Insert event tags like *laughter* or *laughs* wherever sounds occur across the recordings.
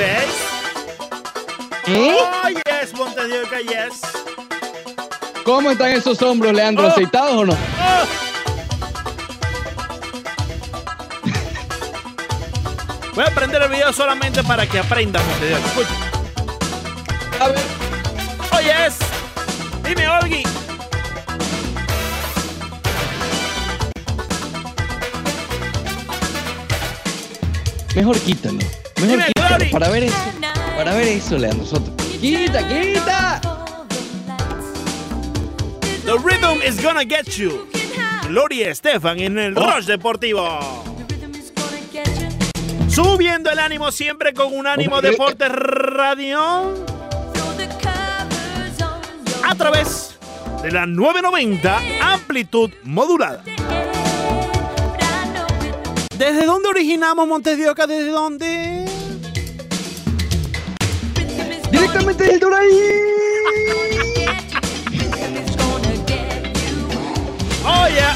¿Eh? Oh, yes, Montedioca, yes. ¿Cómo están esos hombros, Leandro? Oh. ¿Aceitados o no? Oh. Voy a prender el video solamente para que aprendan, Montedioca. Escucha. A ver. Oh, yes. Dime, Olgi. Mejor quítalo. Mejor Dime, Para ver eso. Para ver eso, Leandro Soto. ¡Quita, quita! The rhythm is gonna get you. Gloria Estefan en el Oh. Rush Deportivo. Subiendo el ánimo siempre con un ánimo Hombre, Deportes Radio a través de la 990 amplitud modulada. ¿Desde dónde originamos Montes de Oca? ¿Desde dónde? Directamente del Doraí. Oh, yeah.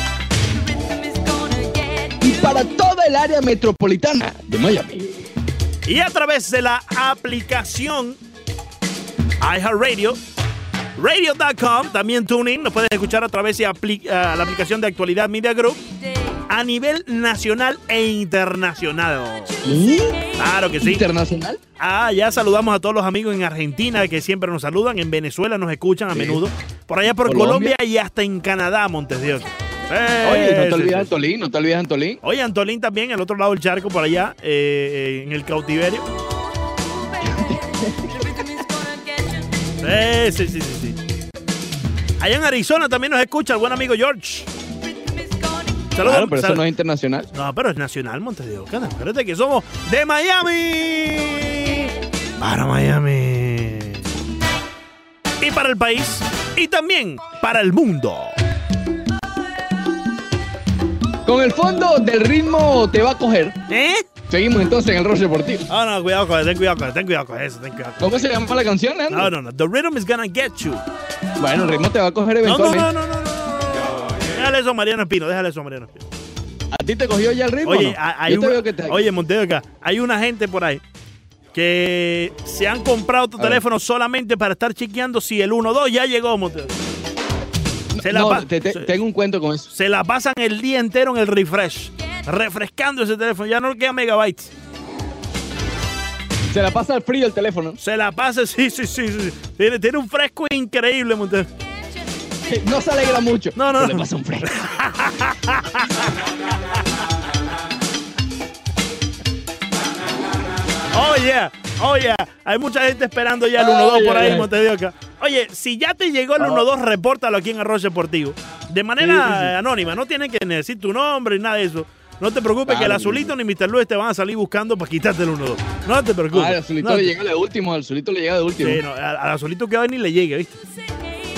Y para toda el área metropolitana de Miami. Y a través de la aplicación iHeartRadio, radio.com, también TuneIn, nos puedes escuchar a través de apli- ah, la aplicación de Actualidad Media Group a nivel nacional e internacional. Claro que sí. Internacional. Ah, ya saludamos a todos los amigos en Argentina que siempre nos saludan, en Venezuela nos escuchan a Sí. menudo, por allá por Colombia. Colombia y hasta en Canadá, Montes de Oca. Sí, Oye, no te olvides. Antolín, no te olvides Antolín. Oye, Antolín también, al otro lado del charco, por allá, eh, en el cautiverio. *laughs* Sí, sí, sí, sí. Allá en Arizona también nos escucha el buen amigo George. Saludos. Claro, pero eso no es internacional. No, pero es nacional, Montes de Oca. Acuérdate que somos de Miami. Para Miami. Y para el país. Y también para el mundo. Con el fondo del ritmo te va a coger. ¿Eh? Seguimos entonces en el Roche Deportivo. Ah, no, cuidado con eso, ten cuidado con eso, ten cuidado con eso, ten cuidado con ¿Cómo se llama la canción. Leandro? No, no, no. The rhythm is gonna get you. Bueno, el ritmo te va a coger No, no, eventualmente. no, no, no, no. Déjale eso a Mariano Espino, déjale eso a Mariano Espino. ¿A ti te cogió ya el ritmo? Oye, no? hay te oye, Monteo acá, hay una gente por ahí que se han comprado tu A ver. teléfono solamente para estar chequeando si el 1-2 ya llegó, Monteo. Se la, no, pa- te- te- se- tengo un cuento con eso. se la pasan el día entero en el refresh, refrescando ese teléfono, ya no le queda megabytes. Se la pasa al frío el teléfono. Se la pasa, sí, sí, sí, sí. Tiene, tiene un fresco increíble, Monteo. *laughs* No se alegra mucho. No, no, Se no. le pasa un fresco. *laughs* Oh yeah, oh yeah. Hay mucha gente esperando ya el Ay, 1-2 por ay, ahí, ay. Montedioca. Oye, si ya te llegó el 1-2, repórtalo aquí en Arroz Deportivo. De manera Sí, sí, sí. anónima, no tienen que decir tu nombre ni nada de eso. No te preocupes que el azulito ni Mr. Luis te van a salir buscando para quitarte el 1-2. No te preocupes. Ah, al azulito No le llega de último, al azulito le llega de último. Sí, no, al, azulito que hoy ni le llegue, ¿viste?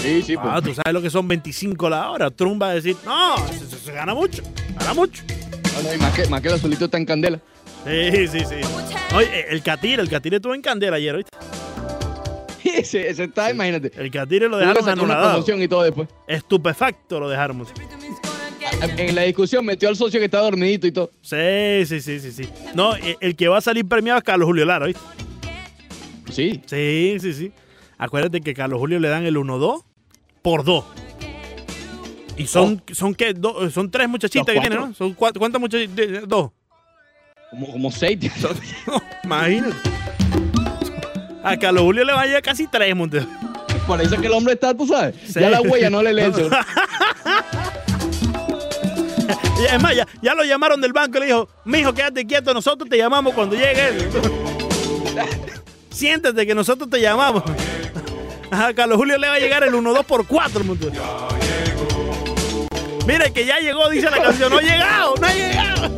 Sí, sí, pues. Ah, tú sabes lo que son 25 la hora. Trump va a decir, no, se, se- se gana mucho, gana mucho. No, no, y más, que, más que el azulito está en candela. Sí, sí, sí. Oye, el Catire, el Catire estuvo en candela ayer, ¿viste? *laughs* Ese, ese está, imagínate. El Catire lo dejaron promoción y todo después. Estupefacto lo dejaron. En la discusión metió al socio que estaba dormidito y todo. Sí, sí, sí, sí, sí. No, e- el que va a salir premiado es Carlos Julio Lara, ¿viste? Sí. Sí, sí, sí. Acuérdate que a Carlos Julio le dan el 1-2 por 2. Y son, son qué, Do- son tres muchachitas que tienen. ¿no? Son cuatro, ¿Cuántas muchachitas? Dos. Como, como seis. *laughs* tío. Imagínate. A Carlos Julio le va a llegar casi tres, Montes. Por eso es que el hombre está, tú sabes. Sí. Ya la huella no le. *laughs* Y es más, ya, ya lo llamaron del banco y le dijo, mijo, quédate quieto, nosotros te llamamos cuando llegue él. *laughs* Siéntate que nosotros te llamamos. A Carlos Julio le va a llegar el 1-2 por 4, Montes. Mire que ya llegó, dice la canción, no ha llegado, no ha llegado.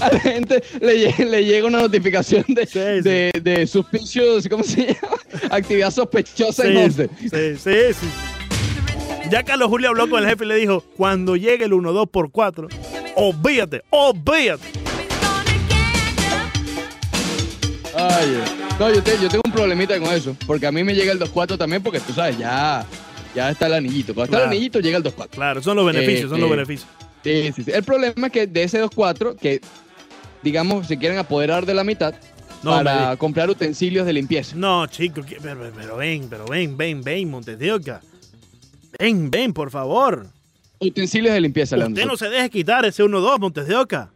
A la gente le, le llega una notificación de, Sí, sí. de, de suspicious, ¿cómo se llama? Actividad sospechosa en Sí, 11. sí, sí, sí. Ya Carlos Julio habló con el jefe y le dijo, cuando llegue el 1-2 por 4, olvídate, olvídate. Ay, eh. No, yo, te- yo tengo un problemita con eso. Porque a mí me llega el 2.4 también, porque tú sabes, ya, ya está el anillito. Cuando está Claro. el anillito, llega el 2.4. Claro, son los beneficios, son los Eh, eh. beneficios. Sí, sí, sí. El problema es que de ese 2.4, que digamos, se quieren apoderar de la mitad, No, me para di- comprar utensilios de limpieza. No, chico, que- pero, pero ven, pero ven, ven, ven, Montes de Oca. Ven, ven, por favor. Utensilios de limpieza, Usted Leandro. no se deje quitar ese 1-2, Montes de Oca.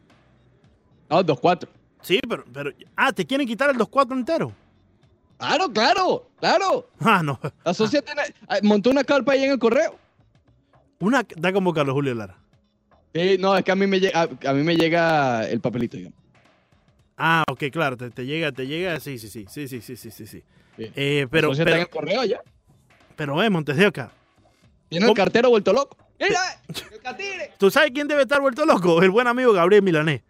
No, dos, cuatro. Sí, pero, pero. Ah, ¿te quieren quitar el 2-4 entero? Claro, claro, claro. Ah, no. La sociedad tiene- ah, montó una carpa ahí en el correo. Una. Da como Carlos Julio Lara. Sí, no, es que a mí me llega, a, a mí me llega el papelito, digamos. Ah, ok, claro, te, te llega, te llega, sí, sí, sí, sí, sí, sí, sí, sí, sí. Eh, pero, está en pero, el correo ya. pero, eh, Montes de Oca, Tiene ¿Cómo? el cartero vuelto loco. ¡Mira! *laughs* ¡El catire! ¿tú sabes quién debe estar vuelto loco? El buen amigo Gabriel Milanés.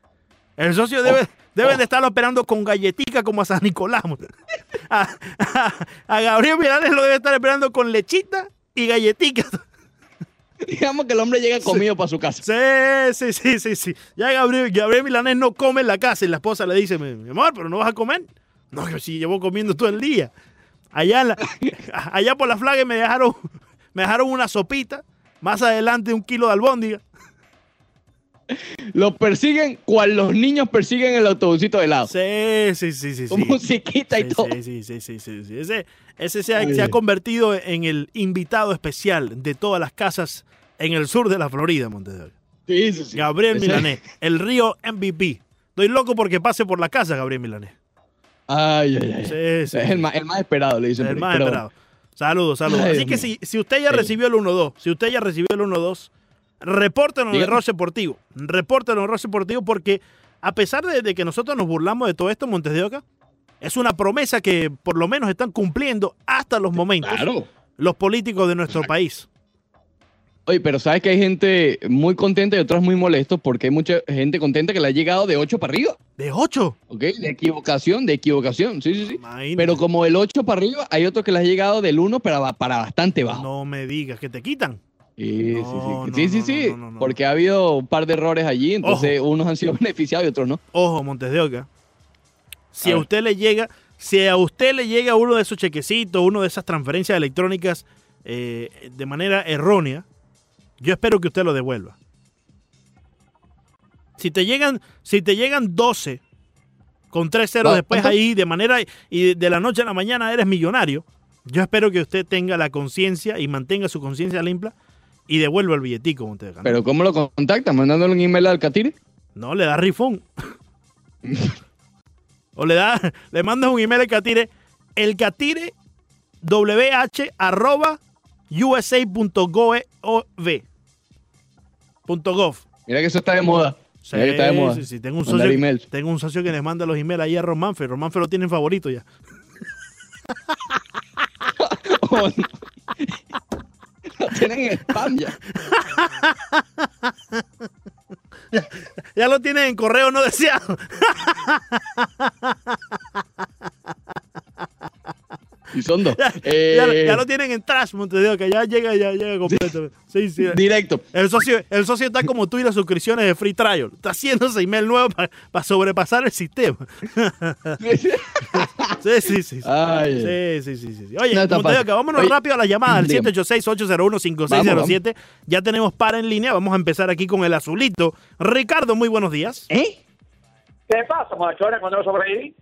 El socio debe, Oh, debe oh. de estarlo esperando con galletica como a San Nicolás. A, a- a Gabriel Milanés lo debe estar esperando con lechita y galletica. Digamos que el hombre llega comido para su casa. Sí, sí, sí, sí, sí. Ya Gabriel, Gabriel Milanés no come en la casa y la esposa le dice, mi amor, pero no vas a comer. No, yo sí llevo comiendo todo el día. Allá, en la- allá por la flaga me dejaron, me dejaron una sopita. Más adelante un kilo de albóndiga. Lo persiguen cual los niños persiguen el autobusito de helado. Sí, sí, sí, sí. Con sí. musiquita y todo. sí, sí, sí, sí, sí. Ese, ese se, ha, se convertido en el invitado especial de todas las casas en el sur de la Florida, Montevideo. Sí, sí, sí. Gabriel Milanés, el río MVP. Estoy loco porque pase por la casa, Gabriel Milanés. Ay, ay, ay. Sí, sí, es el más, el más esperado, le dicen. El más pero esperado. Saludos, saludos. Así que si, si usted ya recibió el 1-2, si usted ya recibió el 1-2, repórtenos en Dígame. Roche Deportivo. Repórtenos en Roche Deportivo porque a pesar de, de que nosotros nos burlamos de todo esto en Montes de Oca, es una promesa que por lo menos están cumpliendo hasta los momentos Claro. los políticos de nuestro país. Oye, pero sabes que hay gente muy contenta y otros muy molestos porque hay mucha gente contenta que le ha llegado de 8 para arriba. De 8. ¿Ok? De equivocación, de equivocación. Sí, sí, sí. Imagínate. Pero como el 8 para arriba, hay otros que le ha llegado del 1 para, para bastante bajo. No me digas que te quitan. Sí, No, sí, no, sí. No. Porque ha habido un par de errores allí, entonces unos han sido *laughs* beneficiados y otros no. Ojo, Montes de Oca. Si A usted le llega, si a usted le llega uno de esos chequecitos, uno de esas transferencias electrónicas eh, de manera errónea, yo espero que usted lo devuelva. Si te llegan, si te llegan 12 con 3 ceros ¿Cuánto? después ahí de manera y de la noche a la mañana eres millonario, yo espero que usted tenga la conciencia y mantenga su conciencia limpia y devuelva el billetico. Pero ¿cómo lo contactan? ¿Mandándole un email al Catire? No, le da rifón. o le da, le mandas un email al catire, el catire wh arroba usa.gov. gov. Mira que eso está de moda. Sí, Mira que está de moda. sí, sí, Tengo un socio, tengo un socio que les manda los emails ahí a Romanfe. Romanfe lo tiene en favorito ya. *laughs* Oh, no. *laughs* Lo tienen en spam ya. Ya lo tienen en correo no deseado. Y son dos. Ya, Eh, ya- ya lo tienen en trash, Montevideo, que ya llega, ya llega completo. Sí, sí. Directo. El socio, el socio está como tú y las suscripciones de Free Trial. Está haciéndose email nuevo para sobrepasar el sistema. *laughs* Sí, sí, sí. sí. Ay, Sí, sí, sí, sí. Oye, No como te digo, vámonos Oye, rápido a la llamada al dígame. 786-801-5607. Ya tenemos para en línea. Vamos a empezar aquí con el azulito. Ricardo, muy buenos días. ¿Eh? ¿Qué pasa, muchachones, cuando sobreviví?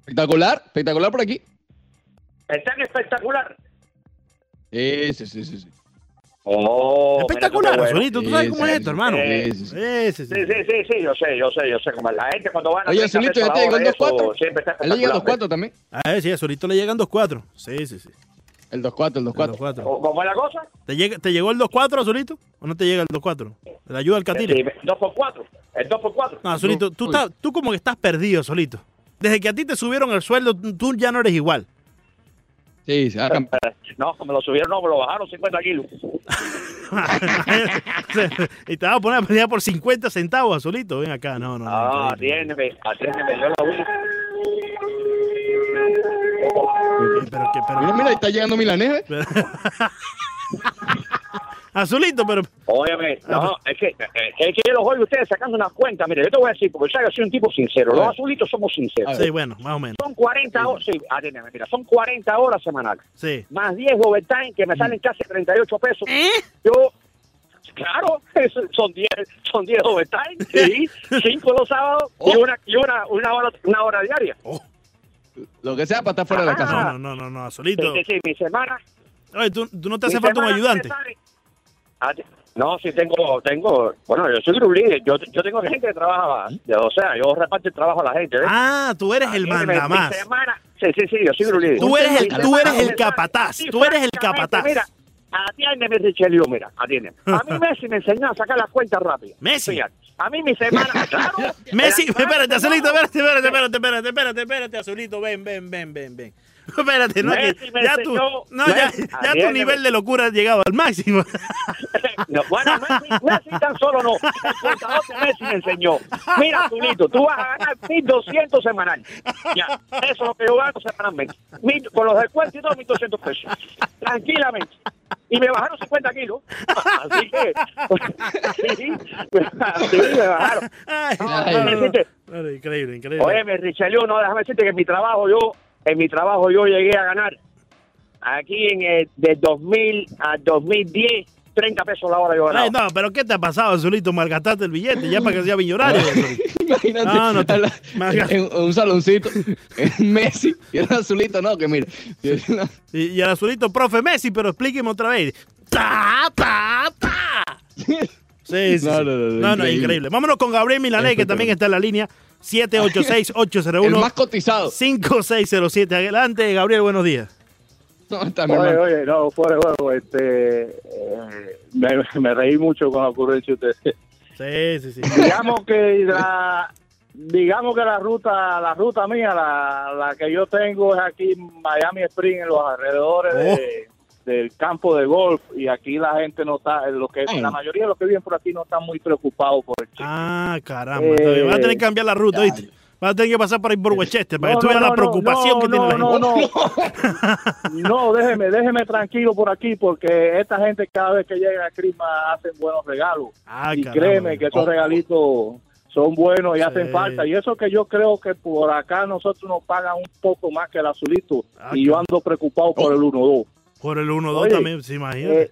Espectacular, espectacular por aquí. Es tan espectacular. Sí, sí, sí, sí. sí. Oh, Espectacular, bueno. azulito. ¿Tú sabes Sí, cómo sí, es esto, hermano? Sí, sí, sí. Sí, sí, sí. Sí, sí, sí, sí, yo sé, yo sé, yo sé. Como la gente cuando van a Oye, 30 Azulito, pesos ¿ya te la llegó el hora, eso 2.4? Siempre está Él le llega a espectacular. 2.4 también. A ver, sí, azulito le llegan 2-4. Sí, sí, sí. El 2.4, el 2.4. 2-4. ¿Cómo es la cosa? ¿Te, llega, ¿Te llegó el 2-4, azulito? ¿O no te llega el 2-4? ¿Te ayuda el catire? Sí, 2 por 4 El 2 por 4 No, Azulito, tú, estás- tú como que estás perdido, solito. Desde que a ti te subieron el sueldo, tú ya no eres igual. Sí, sí. ah, *laughs* No, me lo subieron, no, me lo bajaron 50 kilos. *laughs* y te vas a poner a pelear por 50 centavos, Azulito. Ven acá, no, no. no, Ah, atiéndeme, atiéndeme, yo vi. Eh, Pero, que- pero- Mira, mira, ahí está llegando Milanés. ¿eh? *laughs* Azulito, pero. Óyeme, Ah, no, es que, es que yo los oigo ustedes sacando unas cuentas. Mire, yo te voy a decir, porque yo soy un tipo sincero. Los azulitos somos sinceros. Sí, bueno, más o menos. Son 40 horas, sí, atiéndeme, mira, son 40 horas semanales. Sí. Más 10 overtime que me salen casi 38 pesos. ¿Eh? Yo, Claro, eso *laughs* son 10 son 10 overtime, *laughs* sí, 5 los sábados y una y una, una hora una hora diaria. Lo que sea para estar fuera de la casa. No, no, no, no, Azulito. Sí, sí, sí, mi semana. Oye, ¿tú, tú no te hace falta un ayudante. sale- Ah, No, sí tengo, tengo, bueno, yo soy leader, yo, yo tengo gente que trabaja, o sea, yo reparto el trabajo a la gente, ¿ves? Ah, tú eres el Mi- mi mandamás. semana- Sí, sí, sí, yo soy group leader. Tú eres el- tú eres el capataz, tú eres el capataz. Mira, atiéndeme, Richelio, mira, atiéndeme. A mí *laughs* Messi me enseñó a sacar las cuentas rápido. Messi. A mí mi semana, *laughs* claro. Messi, espérate, *laughs* Azulito, espérate, espérate, espérate, espérate, espérate, espérate, Azulito, ven, ven, ven, ven, ven. *laughs* Espérate, no, que Messi me ya enseñó- no, ya, ya tu nivel de locura ha llegado al máximo. *laughs* No, bueno, Messi, Messi tan solo no. El Messi me enseñó. Mira, Tulito, tú vas a ganar 1.200 semanal. Ya, eso es lo que yo gano semanalmente. Con los descuentos y todo, 1.200 pesos. Tranquilamente. Y me bajaron 50 kilos. Así que, sí, así me bajaron. Ay, No, decirte, Ay, increíble, increíble. Oye, me Richelieu, no, déjame decirte que en mi trabajo yo, en mi trabajo yo llegué a ganar aquí en el, de 2000 a 2010, 30 pesos la hora yo ganaba. Ay, no, pero ¿qué te ha pasado, Azulito? Malgastaste el billete ya para que sea millonario. *laughs* Imagínate No, no te- la- en, en un saloncito, en Messi y el azulito, no, que mira. Y, y el Azulito, profe Messi, pero explíqueme otra vez. ¡Ta, ta, ta! Sí, sí, sí. No, no, no, no, no, increíble. increíble. Vámonos con Gabriel Milané, que también está en la línea. El más 786-801-5607. cotizado. Adelante, Gabriel, buenos días. No, está Oye, oye, no, fuera de juego, este, eh, me, me reí mucho con la ocurrencia de ustedes. Sí, sí, sí. digamos que la, digamos que la ruta, la ruta mía, la, la que yo tengo es aquí en Miami Spring, en los alrededores de- del campo de golf, y aquí la gente no está, lo que Ay. la mayoría de los que viven por aquí no están muy preocupados por el chico. Ah, caramba. Eh. Vas a tener que cambiar la ruta, ¿viste? Vas a tener que pasar por ahí por Westchester para que tú veas la preocupación no, que tiene la no, gente. *laughs* no, no, déjeme, déjeme tranquilo por aquí porque esta gente cada vez que llega a Crisma hacen buenos regalos. Ah, y caramba. créeme que esos regalitos son buenos y Sí. hacen falta. Y eso que yo creo que por acá nosotros nos pagan un poco más que el azulito. Ah, y yo ando preocupado por el 1-2. Por el 1-2 Oye, también, se imagina. Eh,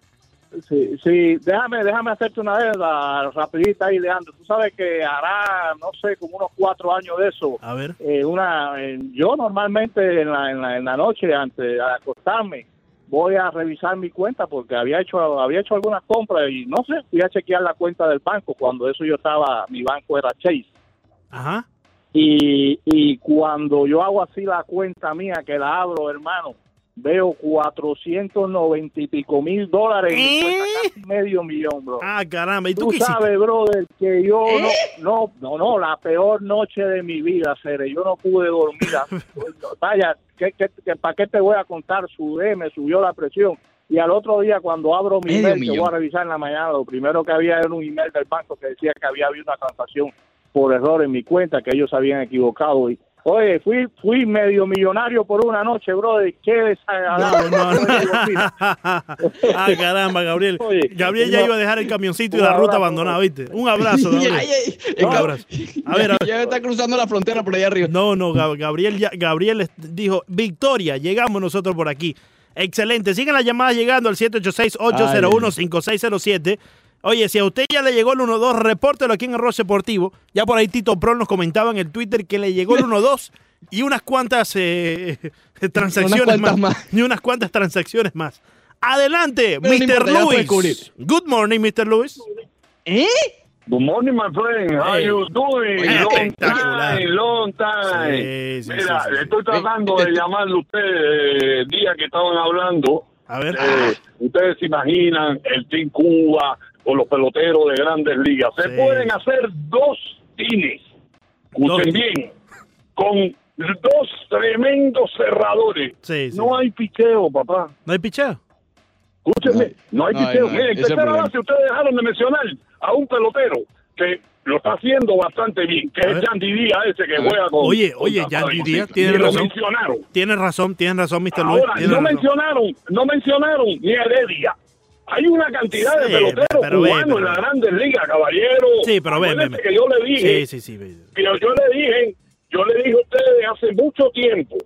sí, sí, déjame, déjame hacerte una deuda rapidita ahí, Leandro. Tú sabes que hará, no sé, como unos cuatro años de eso. a ver. Eh, una, eh, yo normalmente en la, en, la, en la noche antes de acostarme voy a revisar mi cuenta porque había hecho había hecho algunas compras y no sé, fui a chequear la cuenta del banco cuando eso yo estaba, mi banco era Chase. Ajá. Y, y cuando yo hago así la cuenta mía, que la abro, hermano, veo 490 y pico mil dólares, y me cuesta ¿Eh? casi medio millón, bro. Ah, caramba. ¿Y tú, Tú qué hiciste? sabes, brother, que yo no, no, no, no, la peor noche de mi vida, Cere. Yo no pude dormir. *laughs* Vaya, ¿qué, qué, qué- para qué te voy a contar? Sudé, me subió la presión. Y al otro día, cuando abro mi Medio email, que voy a revisar en la mañana, lo primero que había era un email del banco que decía que había habido una transacción por error en mi cuenta, que ellos habían equivocado. Y, oye, fui fui medio millonario por una noche, brother. Qué desagradable. No, no, no. ah, *laughs* caramba, Gabriel. Oye, Gabriel ya no. iba a dejar el camioncito y la ruta abandonada, ¿viste? Un abrazo, *laughs* Gabriel. Ay, ay, Un abrazo. A ver, a ver. Ya está cruzando la frontera por allá arriba. No, no, Gab- Gabriel, ya- Gabriel dijo, Victoria, llegamos nosotros por aquí. Excelente. Siguen las llamadas llegando al 786-801-5607. Oye, si a usted ya le llegó el 1-2, repórtelo aquí en Arroz Deportivo. Ya por ahí Tito Pro nos comentaba en el Twitter que le llegó el 1-2 y unas cuantas eh, *laughs* transacciones Unas cuantas más, más. Y unas cuantas transacciones más. Adelante, Pero Mr. Luis. Good morning, Mr. Luis. ¿Eh? Good morning, my friend. How Hey. you doing? Oye, long time, long time. Sí, sí, Mira, sí, estoy tratando de llamarle a ustedes el día que estaban hablando. A ver. Eh, ustedes se imaginan el Team Cuba los peloteros de grandes ligas. Se Sí. pueden hacer dos. Dos. Escuchen bien. Con dos tremendos cerradores. Sí, sí. No hay picheo, papá. ¿No hay picheo? Escúchenme, no, hay No hay, picheo. no. Miren, tercera base, ustedes dejaron de mencionar a un pelotero que lo está haciendo bastante bien, que A es ver. Yandy Díaz, ese que juega con. Oye, con oye, Yandy. Díaz, tiene lo razón. mencionaron. Tienes razón, tienes razón, Mr. Luis. Ahora, tienes no razón. mencionaron, no mencionaron ni a Heredia. Hay una cantidad Sí, de peloteros pero ve, cubanos pero- en la Grandes Ligas, caballero. Sí, pero ven, ven, que yo le dije, Sí, sí, sí. ve. que yo le dije, yo le dije a ustedes hace mucho tiempo,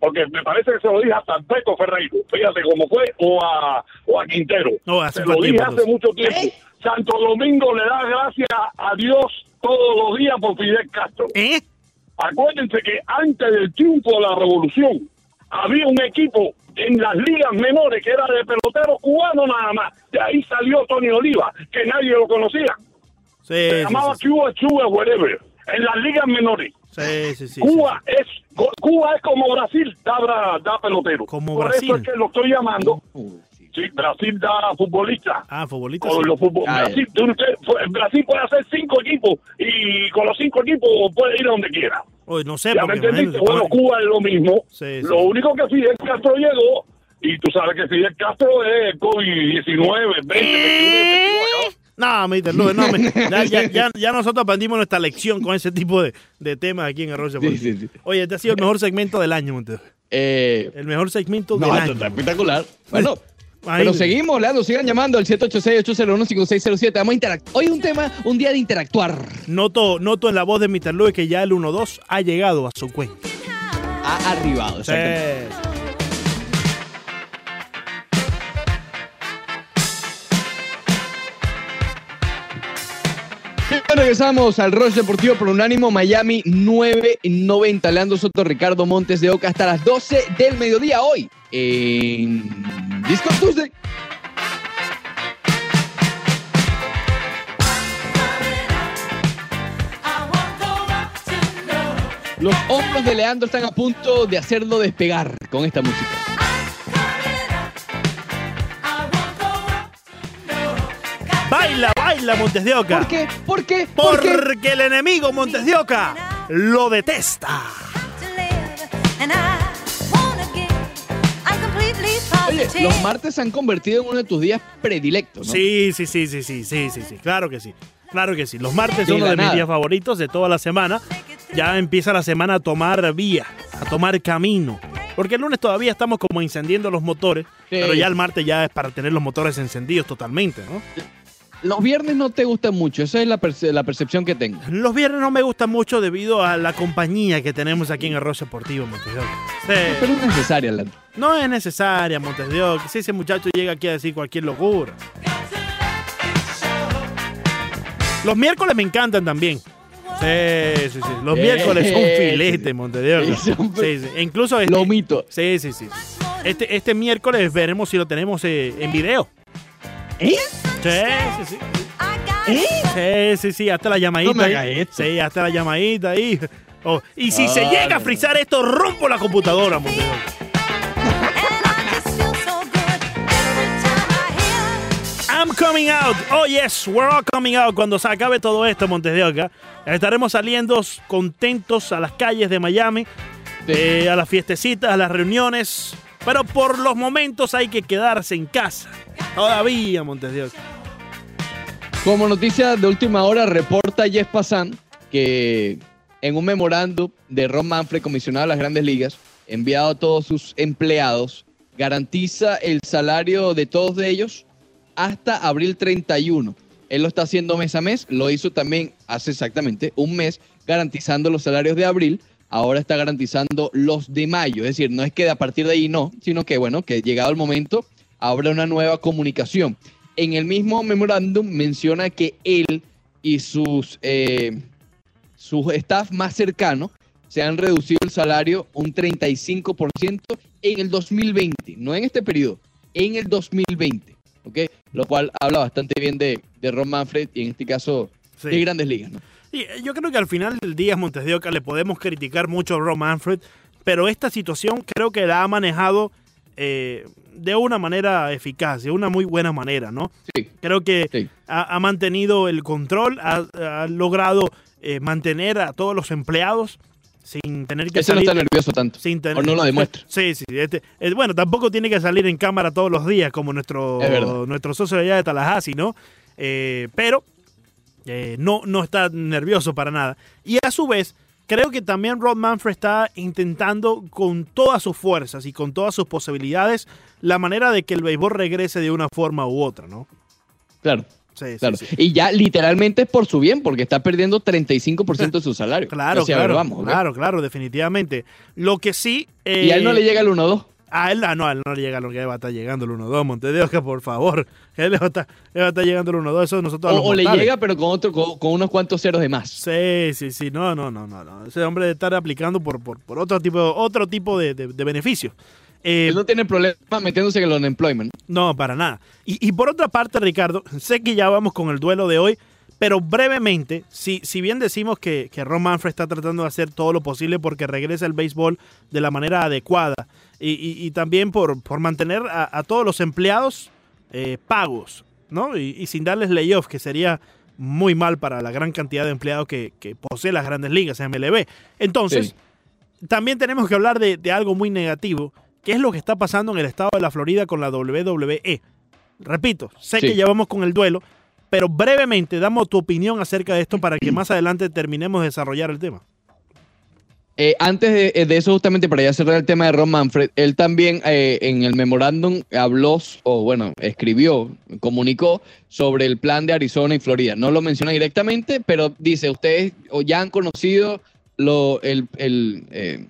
porque me parece que se lo dije hasta al Peco Ferreiro, fíjate cómo fue, o a, o a Quintero. No, hace se fue lo dije tiempo, hace mucho tiempo. Santo Domingo le da gracias a Dios todos los días por Fidel Castro. ¿Eh? Acuérdense que antes del triunfo de la revolución había un equipo en las ligas menores que era de pelotero cubano nada más. De ahí salió Tony Oliva, que nadie lo conocía. Sí, Se sí, llamaba sí, Cuba Cuba whatever. En las ligas menores. sí, sí, sí, Cuba es Cuba es como Brasil, da, bra- da pelotero. Como Por Brasil. eso es que lo estoy llamando. Sí, Brasil da futbolista. Ah, futbolista. Con sí. los fútbol- Ah, Brasil, Brasil puede hacer cinco equipos y con los cinco equipos puede ir a donde quiera. No sé, ¿Ya me entendiste? Bueno, Cuba es lo mismo. Sí, sí. Lo único que Fidel Castro llegó, y tú sabes que Fidel Castro es COVID-19, 20, 21, 22, No, Mr. Luis, no, me- ya, ya, ya, *laughs* ya nosotros aprendimos nuestra lección con ese tipo de, de temas aquí en Arroz Sí, sí, sí. Oye, este ha sido el mejor segmento del año, Montero. Eh, El mejor segmento no, del esto año. está espectacular. Bueno, Pero seguimos, Leandro, sigan llamando al 786-801-5607. Vamos a interactuar. Hoy es un tema, un día de interactuar. Noto, noto en la voz de Mr. Luis que ya el 1-2 ha llegado a su cuenta. Ha arribado, Sí. exactamente. Bien, Regresamos al Rush Deportivo por Unánimo Miami 990. Leandro Soto, Ricardo Montes de Oca hasta las 12 del mediodía hoy en Disco Tuesday. Los hombros de Leandro están a punto de hacerlo despegar con esta música. Baila, baila, Montes de Oca. ¿Por qué? ¿Por qué? ¿Por qué? Porque el enemigo Montes de Oca lo detesta. Oye, los martes se han convertido en uno de tus días predilectos, ¿no? Sí, sí, sí, sí, sí, sí, sí, sí, claro que sí. Claro que sí. Los martes son uno de mis días favoritos de toda la semana. Ya empieza la semana a tomar vía, a tomar camino. Porque el lunes todavía estamos como encendiendo los motores, Sí. pero ya el martes ya es para tener los motores encendidos totalmente, ¿no? Los viernes no te gustan mucho, esa es la, perce- la percepción que tengo. Los viernes no me gustan mucho debido a la compañía que tenemos aquí en Arroz Deportivo, Montes de Oca. Sí. Pero es necesaria. No es necesaria, Montes de Oca. Si ese muchacho llega aquí a decir cualquier locura. Los miércoles me encantan también. Sí, sí, sí. Los Eh, miércoles son sí. filete, Montes de Oca. Sí, Sí, Incluso este, Lomito. Sí, sí, sí. Este, este miércoles veremos si lo tenemos eh, en video. ¿Eh? Sí, sí, sí. Sí, sí, sí, hasta la llamadita. No me ahí. hagas esto. Sí, hasta la llamadita ahí. Oh, y si se llega a frizar esto, rompo la computadora, Montes de Oca. I'm coming out. Oh, yes, we're all coming out. Cuando se acabe todo esto, Montes de Oca, estaremos saliendo contentos a las calles de Miami, eh, a las fiestecitas, a las reuniones. Pero por los momentos hay que quedarse en casa. Todavía, Montes de. Como noticia de última hora, reporta Jeff Passan que en un memorando de Ron Manfred, comisionado de las grandes ligas, enviado a todos sus empleados, garantiza el salario de todos de ellos hasta abril 31. Él lo está haciendo mes a mes, lo hizo también hace exactamente un mes, garantizando los salarios de abril, ahora está garantizando los de mayo, es decir, no es que a partir de ahí no, sino que bueno, que llegado el momento habrá una nueva comunicación. En el mismo memorándum menciona que él y sus, eh, su staff más cercano se han reducido el salario un 35% en el 2020, no en este periodo, en el 2020, ¿ok? Lo cual habla bastante bien de, de Ron Manfred y en este caso Sí. de grandes ligas, ¿no? Y eh, yo creo que al final del día, Montes de Oca, le podemos criticar mucho a Ron Manfred, pero esta situación creo que la ha manejado eh, de una manera eficaz, de una muy buena manera, ¿no? Sí, Creo que sí. ha, ha mantenido el control, ha, ha logrado eh, mantener a todos los empleados sin tener que Ese no salir. está nervioso tanto. sin tener- O no lo *laughs* demuestra. Sí, sí. Este, bueno, tampoco tiene que salir en cámara todos los días como nuestro, nuestro socio de allá de Tallahassee, ¿no? Eh, pero eh, no, no está nervioso para nada. Y a su vez, creo que también Rod Manfred está intentando con todas sus fuerzas y con todas sus posibilidades la manera de que el béisbol regrese de una forma u otra, ¿no? Claro, Sí, claro. sí. Y ya literalmente es por su bien, porque está perdiendo 35% de su salario. Claro, O sea, claro, vamos, claro, claro, definitivamente. Lo que sí... Y a él no eh, le llega el 1-2. A él ah, no, a él no le llega lo que va a estar llegando el 1-2, Montevideo, que por favor. Él le va a estar, va a estar llegando el 1-2, eso nosotros a O, los o le llega, pero con, otro, con, con unos cuantos ceros de más. Sí, sí, sí. No, no, no, no, no. Ese hombre debe estar aplicando por, por, por otro tipo, otro tipo de, de, de beneficios. Eh, Él no tiene problema metiéndose en el unemployment. No, para nada. Y, y por otra parte, Ricardo, sé que ya vamos con el duelo de hoy, pero brevemente, si, si bien decimos que, que Ron Manfred está tratando de hacer todo lo posible porque regrese el béisbol de la manera adecuada y, y- y también por, por mantener a, a todos los empleados eh, pagos, ¿no? Y, y sin darles layoff, que sería muy mal para la gran cantidad de empleados que, que posee las grandes ligas MLB. Entonces, Sí. también tenemos que hablar de, de algo muy negativo, que es lo que está pasando en el estado de la Florida con la WWE. Repito, sé Sí. que ya vamos con el duelo, pero brevemente damos tu opinión acerca de esto para que más adelante terminemos de desarrollar el tema. Eh, antes de, eh, de eso, justamente para ya cerrar el tema de Ron Manfred, él también eh, en el memorándum habló, o bueno, escribió, comunicó sobre el plan de Arizona y Florida. No lo menciona directamente, pero dice, ustedes ya han conocido lo, el, el,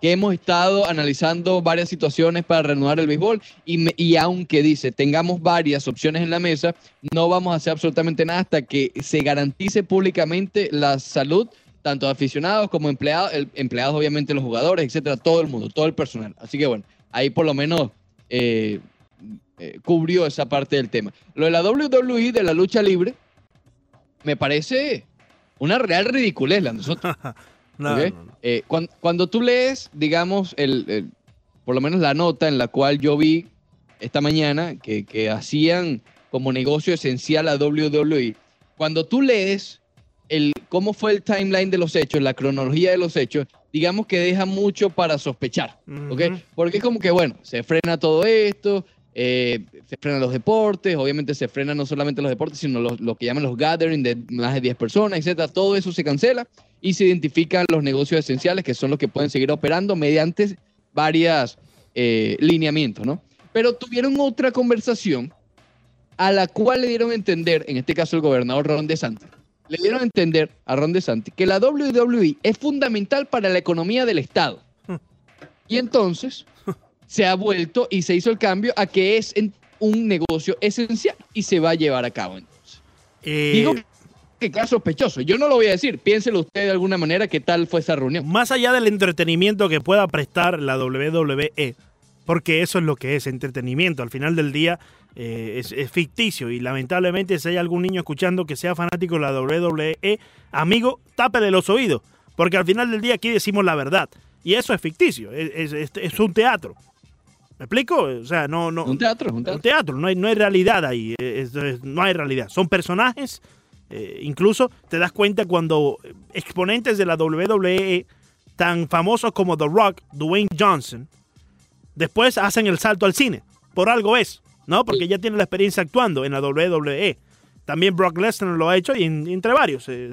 que hemos estado analizando varias situaciones para reanudar el béisbol y, me- y aunque dice, tengamos varias opciones en la mesa, no vamos a hacer absolutamente nada hasta que se garantice públicamente la salud tanto aficionados como empleados, el- empleados obviamente los jugadores, etcétera, todo el mundo, todo el personal. Así que bueno, ahí por lo menos eh, eh, cubrió esa parte del tema. Lo de la WWE, de la lucha libre, me parece una real ridiculez, la nosotros. *laughs* No, ¿ok? no, no. Eh, cuan- cuando, tú lees, digamos, el, el- por lo menos la nota en la cual yo vi esta mañana que, que hacían como negocio esencial a WWE, cuando tú lees el, cómo fue el timeline de los hechos, la cronología de los hechos, digamos que deja mucho para sospechar. Porque es como que, bueno, se frena todo esto, eh, se frenan los deportes, obviamente se frenan no solamente los deportes, sino los- lo que llaman los gathering de más de 10 personas, etcétera. Todo eso se cancela y se identifican los negocios esenciales, que son los que pueden seguir operando mediante varias eh, lineamientos, ¿no? Pero tuvieron otra conversación a la cual le dieron a entender, en este caso el gobernador Ron DeSantis, le dieron a entender a Ron DeSantis que la WWE es fundamental para la economía del Estado. Y entonces se ha vuelto y se hizo el cambio a que es un negocio esencial y se va a llevar a cabo. Entonces. Eh, Digo que queda sospechoso. Yo no lo voy a decir. Piénselo usted de alguna manera qué tal fue esa reunión. más allá del entretenimiento que pueda prestar la WWE, porque eso es lo que es entretenimiento. Al final del día eh, es, es ficticio y lamentablemente si hay algún niño escuchando que sea fanático de la WWE, amigo, tápele los oídos, porque al final del día aquí decimos la verdad y eso es ficticio, es, es- un teatro. ¿Me explico? O sea, no, no, Un teatro, un un teatro. no hay, no hay realidad ahí, es- no hay realidad. Son personajes, eh, incluso te das cuenta cuando exponentes de la WWE tan famosos como The Rock, Dwayne Johnson, después hacen el salto al cine. Por algo es, ¿no? Porque ya tiene la experiencia actuando en la WWE. También Brock Lesnar lo ha hecho y en- entre varios. eh,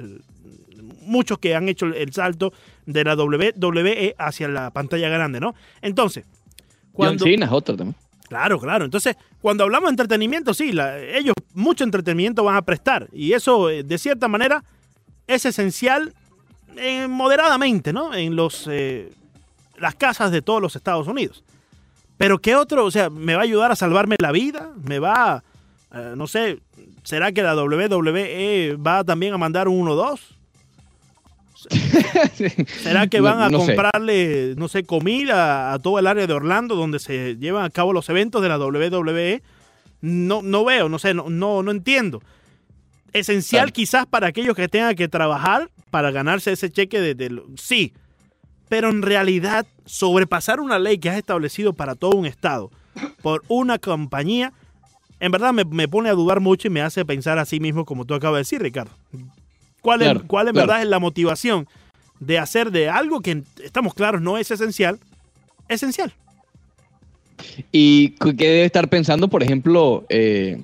muchos que han hecho el, salto de la WWE hacia la pantalla grande, ¿no? Entonces, John cuando... Cena es otro también. Claro, claro. Entonces, cuando hablamos de entretenimiento, sí, la- ellos mucho entretenimiento van a prestar. Y eso, eh, de cierta manera, es esencial eh, moderadamente, ¿no? En los, eh, las casas de todos los Estados Unidos. Pero ¿qué otro? O sea, ¿me va a ayudar a salvarme la vida? ¿Me va, eh, no sé, será que la WWE va también a mandar un 1-2? *laughs* ¿Será que van a no comprarle, no sé, comida a todo el área de Orlando donde se llevan a cabo los eventos de la WWE? No, no veo, no sé, no, no, no entiendo. Esencial Claro. quizás para aquellos que tengan que trabajar para ganarse ese cheque de, de- sí, pero en realidad sobrepasar una ley que has establecido para todo un estado por una compañía, en verdad me, me pone a dudar mucho y me hace pensar a sí mismo como tú acabas de decir, Ricardo. ¿Cuál, Claro, es, cuál en claro. verdad es la motivación de hacer de algo que estamos claros no es esencial, esencial? Y que debe estar pensando, por ejemplo, eh,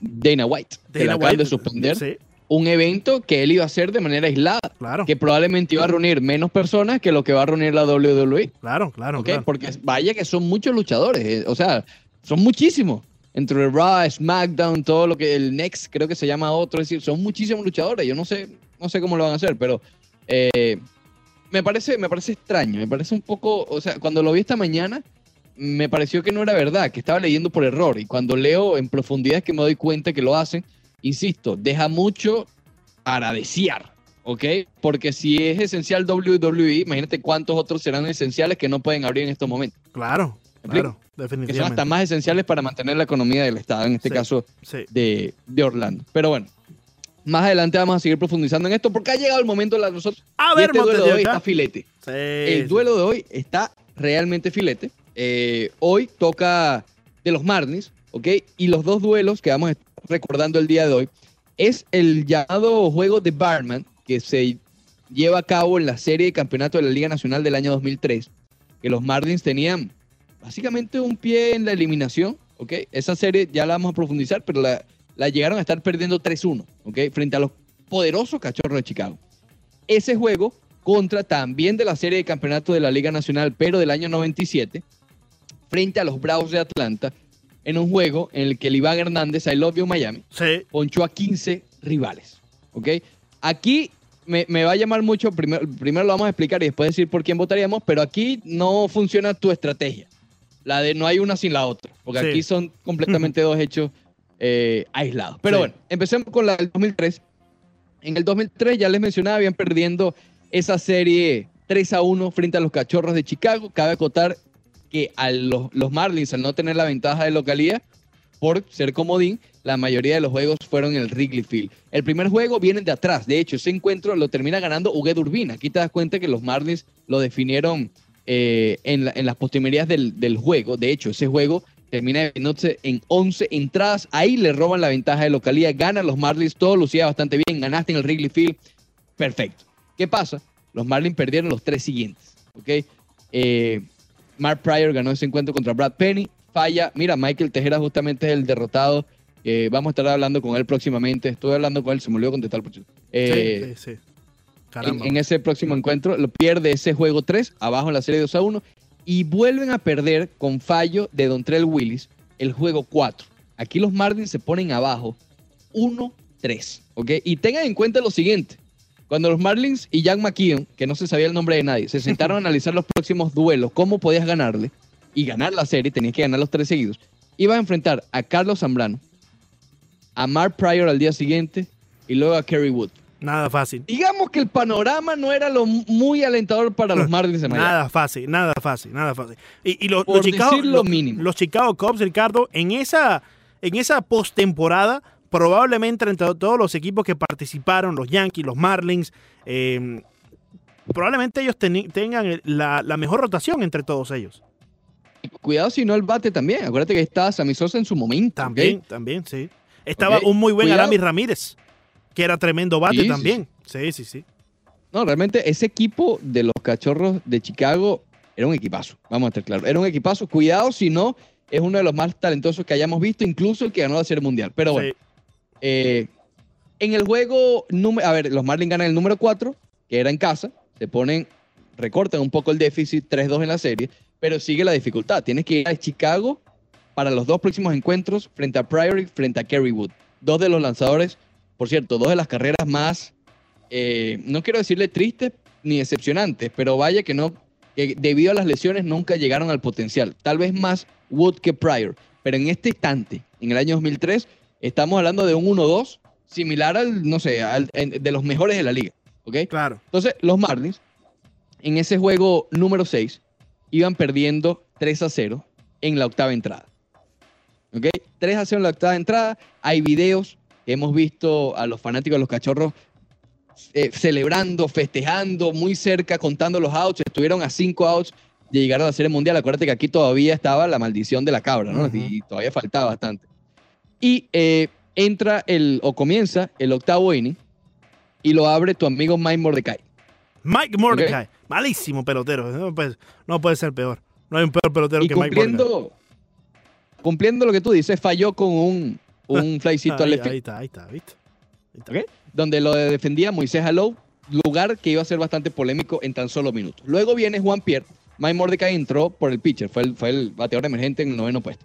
Dana White, que Dana de White, suspender Sí, un evento que él iba a hacer de manera aislada, claro, que probablemente iba a reunir menos personas que lo que va a reunir la WWE. claro, claro. ¿ok? claro. Porque vaya que son muchos luchadores, eh, o sea, son muchísimos. Entre Raw, SmackDown, todo lo que el Next creo que se llama otro, es decir, son muchísimos luchadores. Yo no sé, no sé cómo lo van a hacer, pero eh, me parece, me parece extraño, me parece un poco, o sea, cuando lo vi esta mañana, me pareció que no era verdad, que estaba leyendo por error. Y cuando leo en profundidad es que me doy cuenta que lo hacen. Insisto, deja mucho para desear, ¿ok? Porque si es esencial WWE, imagínate cuántos otros serán esenciales que no pueden abrir en estos momentos. Claro, ¿Me claro, que son definitivamente. hasta más esenciales para mantener la economía del Estado, en este Sí. caso Sí. de, de Orlando. Pero bueno, más adelante vamos a seguir profundizando en esto porque ha llegado el momento de la nosotros. A ver, este duelo de hoy está filete. Sí, El duelo de hoy está realmente filete. Eh, hoy toca de los Marlins, ¿ok? Y los dos duelos que vamos a recordando el día de hoy es el llamado juego de Barman que se lleva a cabo en la serie de campeonato de la Liga Nacional del año 2003, que los Marlins tenían básicamente un pie en la eliminación, ¿ok? Esa serie ya la vamos a profundizar, pero la, la llegaron a estar perdiendo 3-1, ¿ok? Frente a los poderosos cachorros de Chicago. Ese juego contra también de la serie de campeonato de la Liga Nacional, pero del año 97, frente a los Bravos de Atlanta, en un juego en el que el Iván Hernández, I Love You Miami, Sí, ponchó a 15 rivales. ¿Ok? Aquí me, me va a llamar mucho, primero, primero lo vamos a explicar y después decir por quién votaríamos, pero aquí no funciona tu estrategia. La de no hay una sin la otra, porque Sí. aquí son completamente *laughs* dos hechos eh, aislados. Pero Sí. bueno, empecemos con la del 2003. En el 2003, ya les mencionaba, habían perdiendo esa serie 3 a 1 frente a los Cachorros de Chicago. Cabe acotar que los, los Marlins, al no tener la ventaja de localidad, por ser comodín, la mayoría de los juegos fueron en el Wrigley Field. El primer juego viene de atrás. De hecho, ese encuentro lo termina ganando Huguet Urbina. Aquí te das cuenta que los Marlins lo definieron eh, en, en las postrimerías del, del juego. De hecho, ese juego termina en 11 entradas. Ahí le roban la ventaja de localidad. Ganan los Marlins. Todo lucía bastante bien. Ganaste en el Wrigley Field. Perfecto. ¿Qué pasa? Los Marlins perdieron los tres siguientes. ¿ok? Eh, Mark Pryor ganó ese encuentro contra Brad Penny. Falla. Mira, Michael Tejera justamente es el derrotado. Eh, vamos a estar hablando con él próximamente. Estuve hablando con él, se me olvidó contestar. Por. Eh, sí, sí, Caramba. en ese próximo encuentro lo pierde ese juego 3, abajo en la serie 2 a 1. Y vuelven a perder con fallo de Dontrell Willis el juego 4. Aquí los Marlins se ponen abajo 1-3. ¿ok? Y tengan en cuenta lo siguiente. Cuando los Marlins y Jack McKeon, que no se sabía el nombre de nadie, se sentaron a *laughs* analizar los próximos duelos, cómo podías ganarle y ganar la serie, tenías que ganar los tres seguidos, ibas a enfrentar a Carlos Zambrano, a Mark Pryor al día siguiente y luego a Kerry Wood. Nada fácil. Digamos que el panorama no era lo muy alentador para los *laughs* Marlins de Miami. Nada fácil, nada fácil, nada fácil. Y, y los, los Chicago, lo los- los Chicago Cubs, Ricardo, en esa, en esa postemporada, probablemente entre todos los equipos que participaron, los Yankees, los Marlins, eh, probablemente ellos tengan la, la mejor rotación entre todos ellos. Cuidado si no el bate también. Acuérdate que estaba Sammy Sosa en su momento. También, también, sí. Estaba un muy buen cuidado. Aramis Ramírez, que era tremendo bate Sí, sí, también. Sí, sí, sí. No, realmente ese equipo de los cachorros de Chicago era un equipazo. Vamos a estar claros. Era un equipazo. Cuidado si no es uno de los más talentosos que hayamos visto, incluso el que ganó la Serie Mundial. Pero bueno, Sí. Eh, en el juego, a ver, los Marlins ganan el número 4, que era en casa. Se ponen, recortan un poco el déficit, 3-2 en la serie, pero sigue la dificultad. Tienes que ir a Chicago para los dos próximos encuentros frente a Priory, frente a Kerry Wood. Dos de los lanzadores, por cierto, dos de las carreras más, eh, no quiero decirle tristes ni decepcionantes, pero vaya que no, que debido a las lesiones nunca llegaron al potencial. Tal vez más Wood que Pryor. Pero en este instante, en el año 2003, estamos hablando de un 1-2 similar al, no sé, al- en- de los mejores de la liga. ¿Ok? Claro. Entonces, los Marlins, en ese juego número 6, iban perdiendo 3 a 0 en la octava entrada. ¿Ok? 3 a 0 en la octava entrada. Hay videos que hemos visto a los fanáticos de los cachorros eh, celebrando, festejando, muy cerca, contando los outs. Estuvieron a 5 outs de llegar a la Serie Mundial. Acuérdate que aquí todavía estaba la maldición de la cabra, ¿no? Y todavía faltaba bastante. Y eh, entra el, o comienza el octavo inning y lo abre tu amigo Mike Mordecai. Mike Mordecai, malísimo pelotero. No puede, no puede ser peor. No hay un peor pelotero Y que Mike Mordecai. cumpliendo, lo que tú dices, falló con un, un *laughs* flycito al Ahí, left ahí field, está, ahí está, ¿viste? Ahí está. donde lo defendía Moisés Alou, lugar que iba a ser bastante polémico en tan solo minutos. Luego viene Juan Pierre. Mike Mordecai entró por el pitcher, fue el, fue el bateador emergente en el noveno puesto.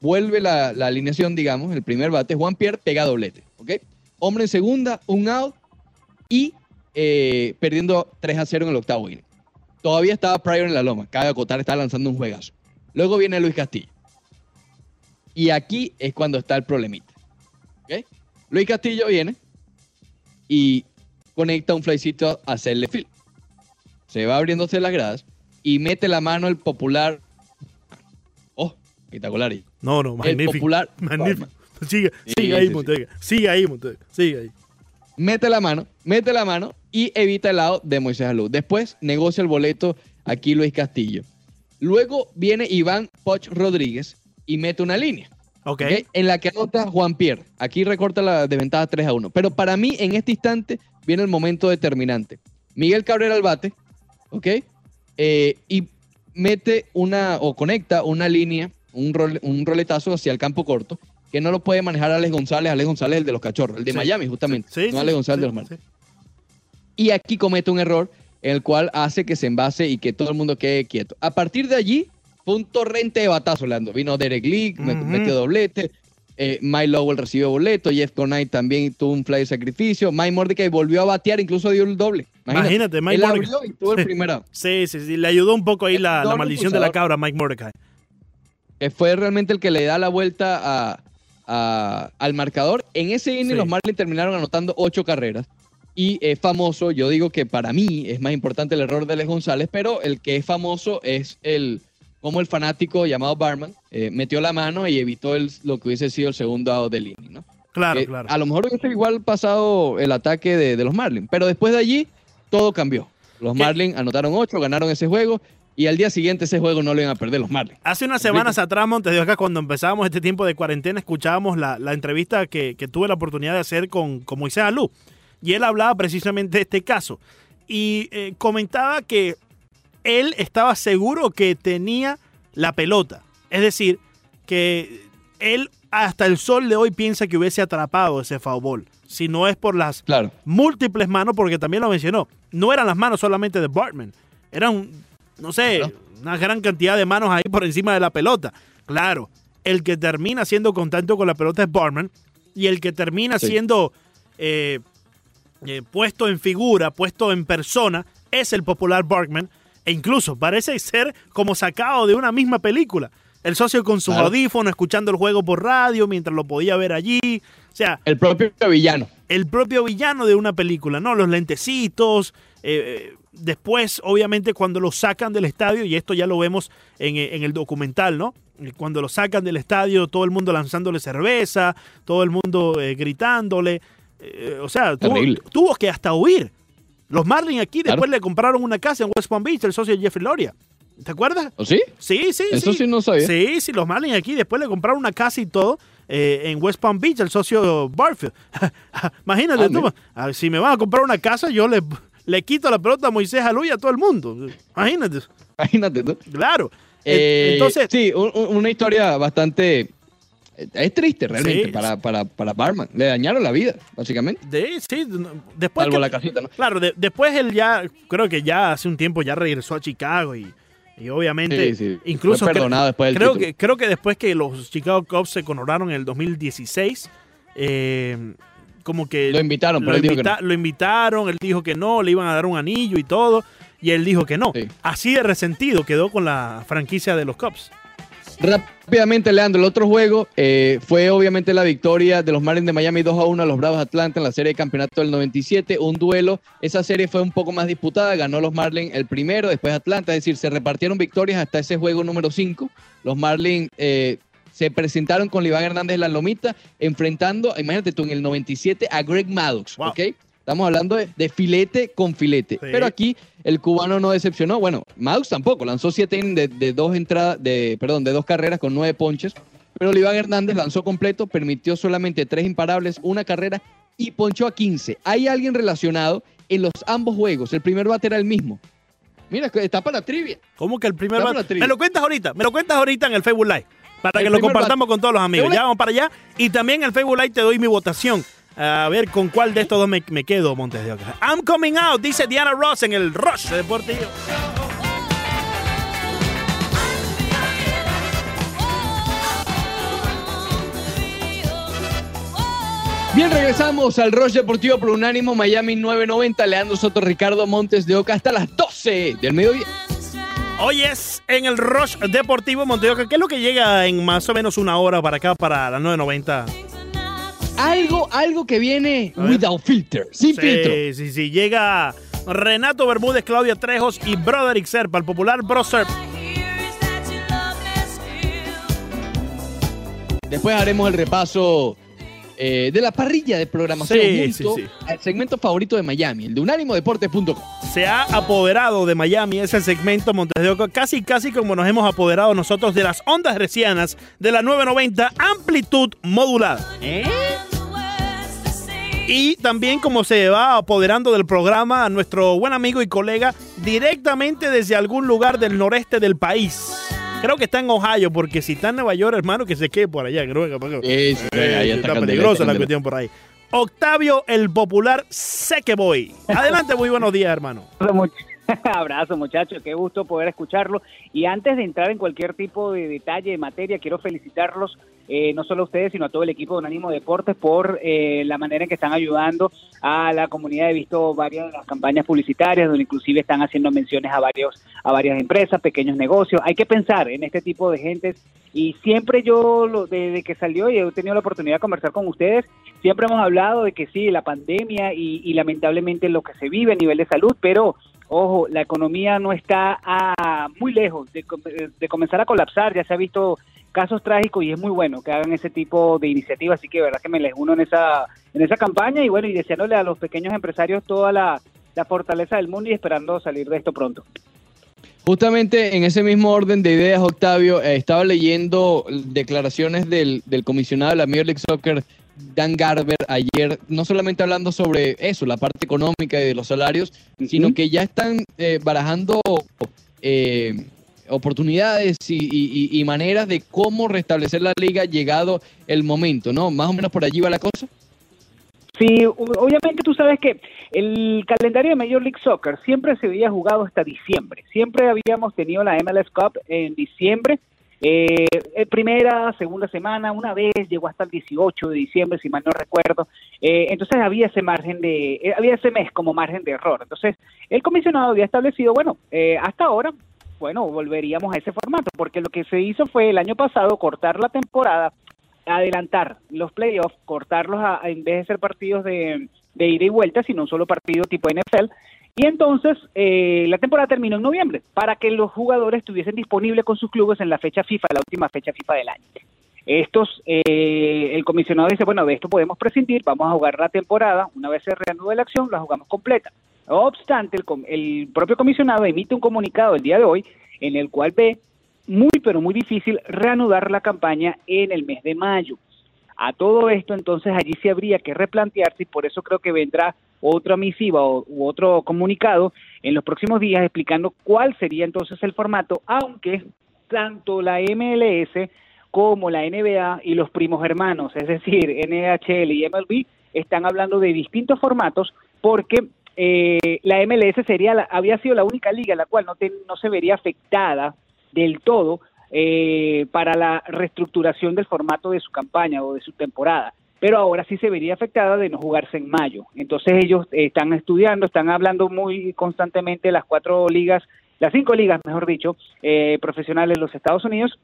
Vuelve la, la alineación, digamos, el primer bate. Juan Pierre pega doblete, ¿ok? Hombre en segunda, un out y eh, perdiendo 3 a 0 en el octavo inning. Todavía estaba Pryor en la loma. Cabe acotar, estaba lanzando un juegazo. Luego viene Luis Castillo. Y aquí es cuando está el problemita. ¿ok? Luis Castillo viene y conecta un flycito a hacerle fil. Se va abriéndose las gradas y mete la mano el popular. Espectacular. No, no, El magnífico. popular. Magnífico. *laughs* Sigue, Sí, sigue ahí, sí, Montega. Sigue ahí, Montega. Sigue ahí. mete la mano, mete la mano y evita el lado de Moisés Alú. Después negocia el boleto aquí Luis Castillo. Luego viene Iván Poch Rodríguez y mete una línea. Ok. ¿ok? En la que anota Juan Pierre. Aquí recorta la desventaja 3 a 1. Pero para mí, en este instante, viene el momento determinante. Miguel Cabrera al bate, ¿ok? Eh, y mete una, o conecta una línea, un, rol- un roletazo hacia el campo corto, que no lo puede manejar Alex González. Alex González, el de los cachorros, el de Sí. Miami, justamente. Sí, no Alex González de los Marlins. Y aquí comete un error en el cual hace que se envase y que todo el mundo quede quieto. A partir de allí, fue un torrente de batazo, Leandro. Vino Derek Lee, metió doblete. Eh, Mike Lowell recibió boleto. Jeff Connight también tuvo un fly de sacrificio. Mike Mordecai volvió a batear, incluso dio el doble. Imagínate, Mike Él Mordecai. abrió y tuvo el primer out. Sí, sí, sí. Le ayudó un poco ahí El la, maldición de la cabra a Mike Mordecai. Que fue realmente el que le da la vuelta a- a- al marcador. En ese inning Sí. los Marlins terminaron anotando ocho carreras. Y es famoso, yo digo que para mí es más importante el error de Alex González, pero el que es famoso es el como el fanático llamado Barman eh, metió la mano y evitó el- lo que hubiese sido el segundo out del inning. ¿no? Claro, claro. A lo mejor hubiese igual pasado el ataque de, de los Marlins, pero después de allí todo cambió. Los ¿Qué? Marlins anotaron ocho, ganaron ese juego y al día siguiente ese juego no lo iban a perder los Marlins. Hace unas semanas atrás, Montes de Oca, cuando empezábamos este tiempo de cuarentena, escuchábamos la, la entrevista que, que tuve la oportunidad de hacer con, con Moisés Alú. Y él hablaba precisamente de este caso. Y eh, comentaba que él estaba seguro que tenía la pelota. Es decir, que él hasta el sol de hoy piensa que hubiese atrapado ese foul ball. Si no es por las Claro. múltiples manos, porque también lo mencionó. No eran las manos solamente de Bartman. Eran, no sé, Claro. una gran cantidad de manos ahí por encima de la pelota. Claro, el que termina haciendo contacto con la pelota es Bartman. Y el que termina Sí. siendo eh, eh, puesto en figura, puesto en persona, es el popular Barkman. E incluso parece ser como sacado de una misma película. El socio con sus Claro. audífonos, escuchando el juego por radio mientras lo podía ver allí. O sea, El propio villano. el propio villano de una película, ¿no? Los lentecitos. eh, eh, después, obviamente, cuando lo sacan del estadio, y esto ya lo vemos en, eh, en el documental, ¿no? Eh, Cuando lo sacan del estadio, todo el mundo lanzándole cerveza, todo el mundo eh, gritándole. eh, o sea, tuvo, tuvo que hasta huir. Los Marlins aquí Claro. después le compraron una casa en West Palm Beach, el socio de Jeffrey Loria. ¿Te acuerdas? ¿O sí? Sí, sí, Eso sí no sabía. Sí, sí, los Marlins aquí después le compraron una casa y todo eh, en West Palm Beach, el socio Barfield. *laughs* Imagínate Ah, tú, si me van a comprar una casa, yo le, le quito la pelota a Moisés Alú y a todo el mundo. Imagínate, Imagínate tú. claro. Eh, Entonces, sí, un- un- una historia bastante. Es triste realmente Sí. para, para, para Barman. Le dañaron la vida, básicamente. de- sí, después Salvo que- la casita, ¿no? Claro, de- después él ya, creo que ya hace un tiempo ya regresó a Chicago y, y obviamente, Sí, sí. incluso perdonado después del creo título. que creo que después que los Chicago Cubs se coronaron en el 2016, eh, como que Lo invitaron, pero lo, él dijo que lo invitaron, él dijo que no, le iban a dar un anillo y todo, y él dijo que no. Sí. Así de resentido quedó con la franquicia de los Cubs. Rápidamente, Leandro, el otro juego eh, fue obviamente la victoria de los Marlins de Miami 2 a 1 a los Bravos Atlanta en la serie de campeonato del 97. Un duelo. Esa serie fue un poco más disputada. Ganó los Marlins el primero, después Atlanta. Es decir, se repartieron victorias hasta ese juego número 5. Los Marlins eh, se presentaron con Iván Hernández en la lomita, enfrentando, imagínate tú, en el 97 a Greg Maddox. Wow. ¿ok? Estamos hablando de, de filete con filete. Sí. Pero aquí el cubano no decepcionó. Bueno, Maddox tampoco. Lanzó siete de, de dos entradas, de, perdón, de dos carreras con nueve ponches. Pero Iván Hernández lanzó completo, permitió solamente tres imparables, una carrera y ponchó a 15. Hay alguien relacionado en los ambos juegos. El primer bate era el mismo. Mira, está para la trivia. ¿Cómo que el primer Dame bat- la trivia. Me lo cuentas ahorita, me lo cuentas ahorita en el Facebook Live. Para El que lo compartamos con todos los amigos. Ya vamos para allá. Y también en el Facebook Live te doy mi votación. A ver con cuál de estos dos me, me quedo, Montes de Oca. I'm coming out, dice Diana Ross en el Rush Deportivo. Bien, regresamos al Rush Deportivo por Unánimo Miami 990. Leandro Soto, Ricardo Montes de Oca hasta las 12 del mediodía. Hoy es en el Rush Deportivo Montevideo. ¿Qué es lo que llega en más o menos una hora para acá, para las 9.90? Algo, algo que viene without filter, sin filtro. Sí, sí, sí. Llega Renato Bermúdez, Claudia Trejos y Broderick Serpa, el popular Bro Serp. Después haremos el repaso eh, de la parrilla de programación Sí, junto sí, sí. al segmento favorito de Miami, el de unánimodeportes.com. Se ha apoderado de Miami ese segmento Montes de Oca, casi casi como nos hemos apoderado nosotros de las ondas recianas de la 990 amplitud modulada. Y también como se va apoderando del programa a nuestro buen amigo y colega directamente desde algún lugar del noreste del país. Creo que está en Ohio, porque si está en Nueva York, hermano, que se quede por allá. Creo que porque- Sí, sí, Eh, ahí está Candela, peligrosa la cuestión por ahí. Octavio, el popular Sequeboy. Adelante, muy buenos días, hermano. *laughs* Abrazo, much- Abrazo, muchachos, qué gusto poder escucharlo. Y antes de entrar en cualquier tipo de detalle, de materia, quiero felicitarlos, eh, no solo a ustedes, sino a todo el equipo de Unánimo Deportes por eh, la manera en que están ayudando a la comunidad. He visto varias de las campañas publicitarias, donde inclusive están haciendo menciones a, varios, a varias empresas, pequeños negocios. Hay que pensar en este tipo de gentes. Y siempre yo, desde que salió y he tenido la oportunidad de conversar con ustedes, siempre hemos hablado de que sí, la pandemia y lamentablemente lo que se vive a nivel de salud, pero ojo, la economía no está muy lejos de, com- de comenzar a colapsar, ya se ha visto casos trágicos y es muy bueno que hagan ese tipo de iniciativas, así que verdad que me les uno en esa, en esa campaña y bueno, y deseándole a los pequeños empresarios toda la, la fortaleza del mundo y esperando salir de esto pronto. Justamente en ese mismo orden de ideas, Octavio, eh, estaba leyendo declaraciones del, del comisionado de la Major League Soccer, Dan Garber, ayer, no solamente hablando sobre eso, la parte económica y de los salarios, sino que ya están eh, barajando eh, oportunidades y, y- maneras de cómo restablecer la liga llegado el momento, ¿no? Más o menos por allí va la cosa. Sí, obviamente tú sabes que el calendario de Major League Soccer siempre se había jugado hasta diciembre. Siempre habíamos tenido la MLS Cup en diciembre. Eh, eh, primera, segunda semana, una vez llegó hasta el 18 de diciembre, si mal no recuerdo. Eh, entonces había ese margen de, eh, había ese mes como margen de error. Entonces el comisionado había establecido, bueno, eh, hasta ahora, bueno, volveríamos a ese formato, porque lo que se hizo fue el año pasado cortar la temporada adelantar los playoffs, cortarlos a, en vez de ser partidos de ida y vuelta, sino un solo partido tipo NFL. Y entonces eh, la temporada terminó en noviembre para que los jugadores estuviesen disponibles con sus clubes en la fecha FIFA, la última fecha FIFA del año. Estos, eh, el comisionado dice, bueno, de esto podemos prescindir, vamos a jugar la temporada, una vez se reanude la acción, la jugamos completa. No obstante, el, el propio comisionado emite un comunicado el día de hoy en el cual ve muy, pero muy difícil reanudar la campaña en el mes de mayo. A todo esto, entonces, allí se habría que replantearse y por eso creo que vendrá otra misiva o, u otro comunicado en los próximos días explicando cuál sería entonces el formato, aunque tanto la MLS como la NBA y los primos hermanos, es decir, NHL y MLB, están hablando de distintos formatos porque eh, la MLS sería la- había sido la única liga la cual no, te- no se vería afectada del todo eh, para la reestructuración del formato de su campaña o de su temporada. Pero ahora sí se vería afectada de no jugarse en mayo. Entonces ellos eh, están estudiando, están hablando muy constantemente las cuatro ligas, las cinco ligas, mejor dicho, eh, profesionales de los Estados Unidos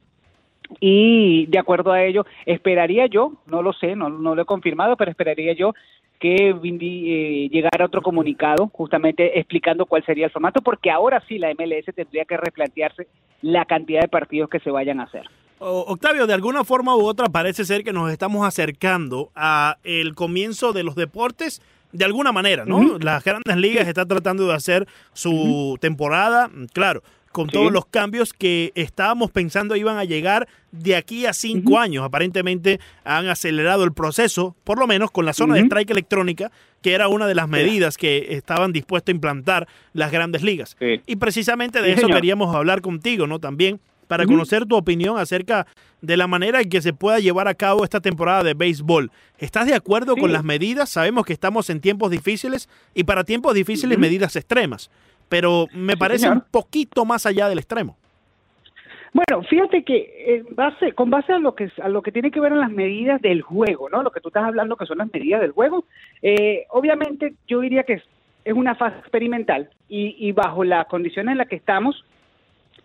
y de acuerdo a ello, esperaría yo, no lo sé, no, no lo he confirmado, pero esperaría yo que eh, llegara otro comunicado justamente explicando cuál sería el formato, porque ahora sí la MLS tendría que replantearse la cantidad de partidos que se vayan a hacer. Octavio, de alguna forma u otra parece ser que nos estamos acercando a el comienzo de los deportes de alguna manera, ¿no? Las grandes ligas están tratando de hacer su temporada, claro, con Sí. todos los cambios que estábamos pensando iban a llegar de aquí a cinco años. Aparentemente han acelerado el proceso, por lo menos con la zona de strike electrónica, que era una de las medidas que estaban dispuestas a implantar las grandes ligas. Sí. Y precisamente de Sí, eso señor. queríamos hablar contigo, ¿no? También para conocer tu opinión acerca de la manera en que se pueda llevar a cabo esta temporada de béisbol. ¿Estás de acuerdo Sí. con las medidas? Sabemos que estamos en tiempos difíciles y para tiempos difíciles medidas extremas, pero me Sí, parece señor. un poquito más allá del extremo. Bueno, fíjate que en base, con base a lo que a lo que tiene que ver en las medidas del juego, ¿no? Lo que tú estás hablando que son las medidas del juego, eh, obviamente yo diría que es, es una fase experimental y, y bajo las condiciones en las que estamos,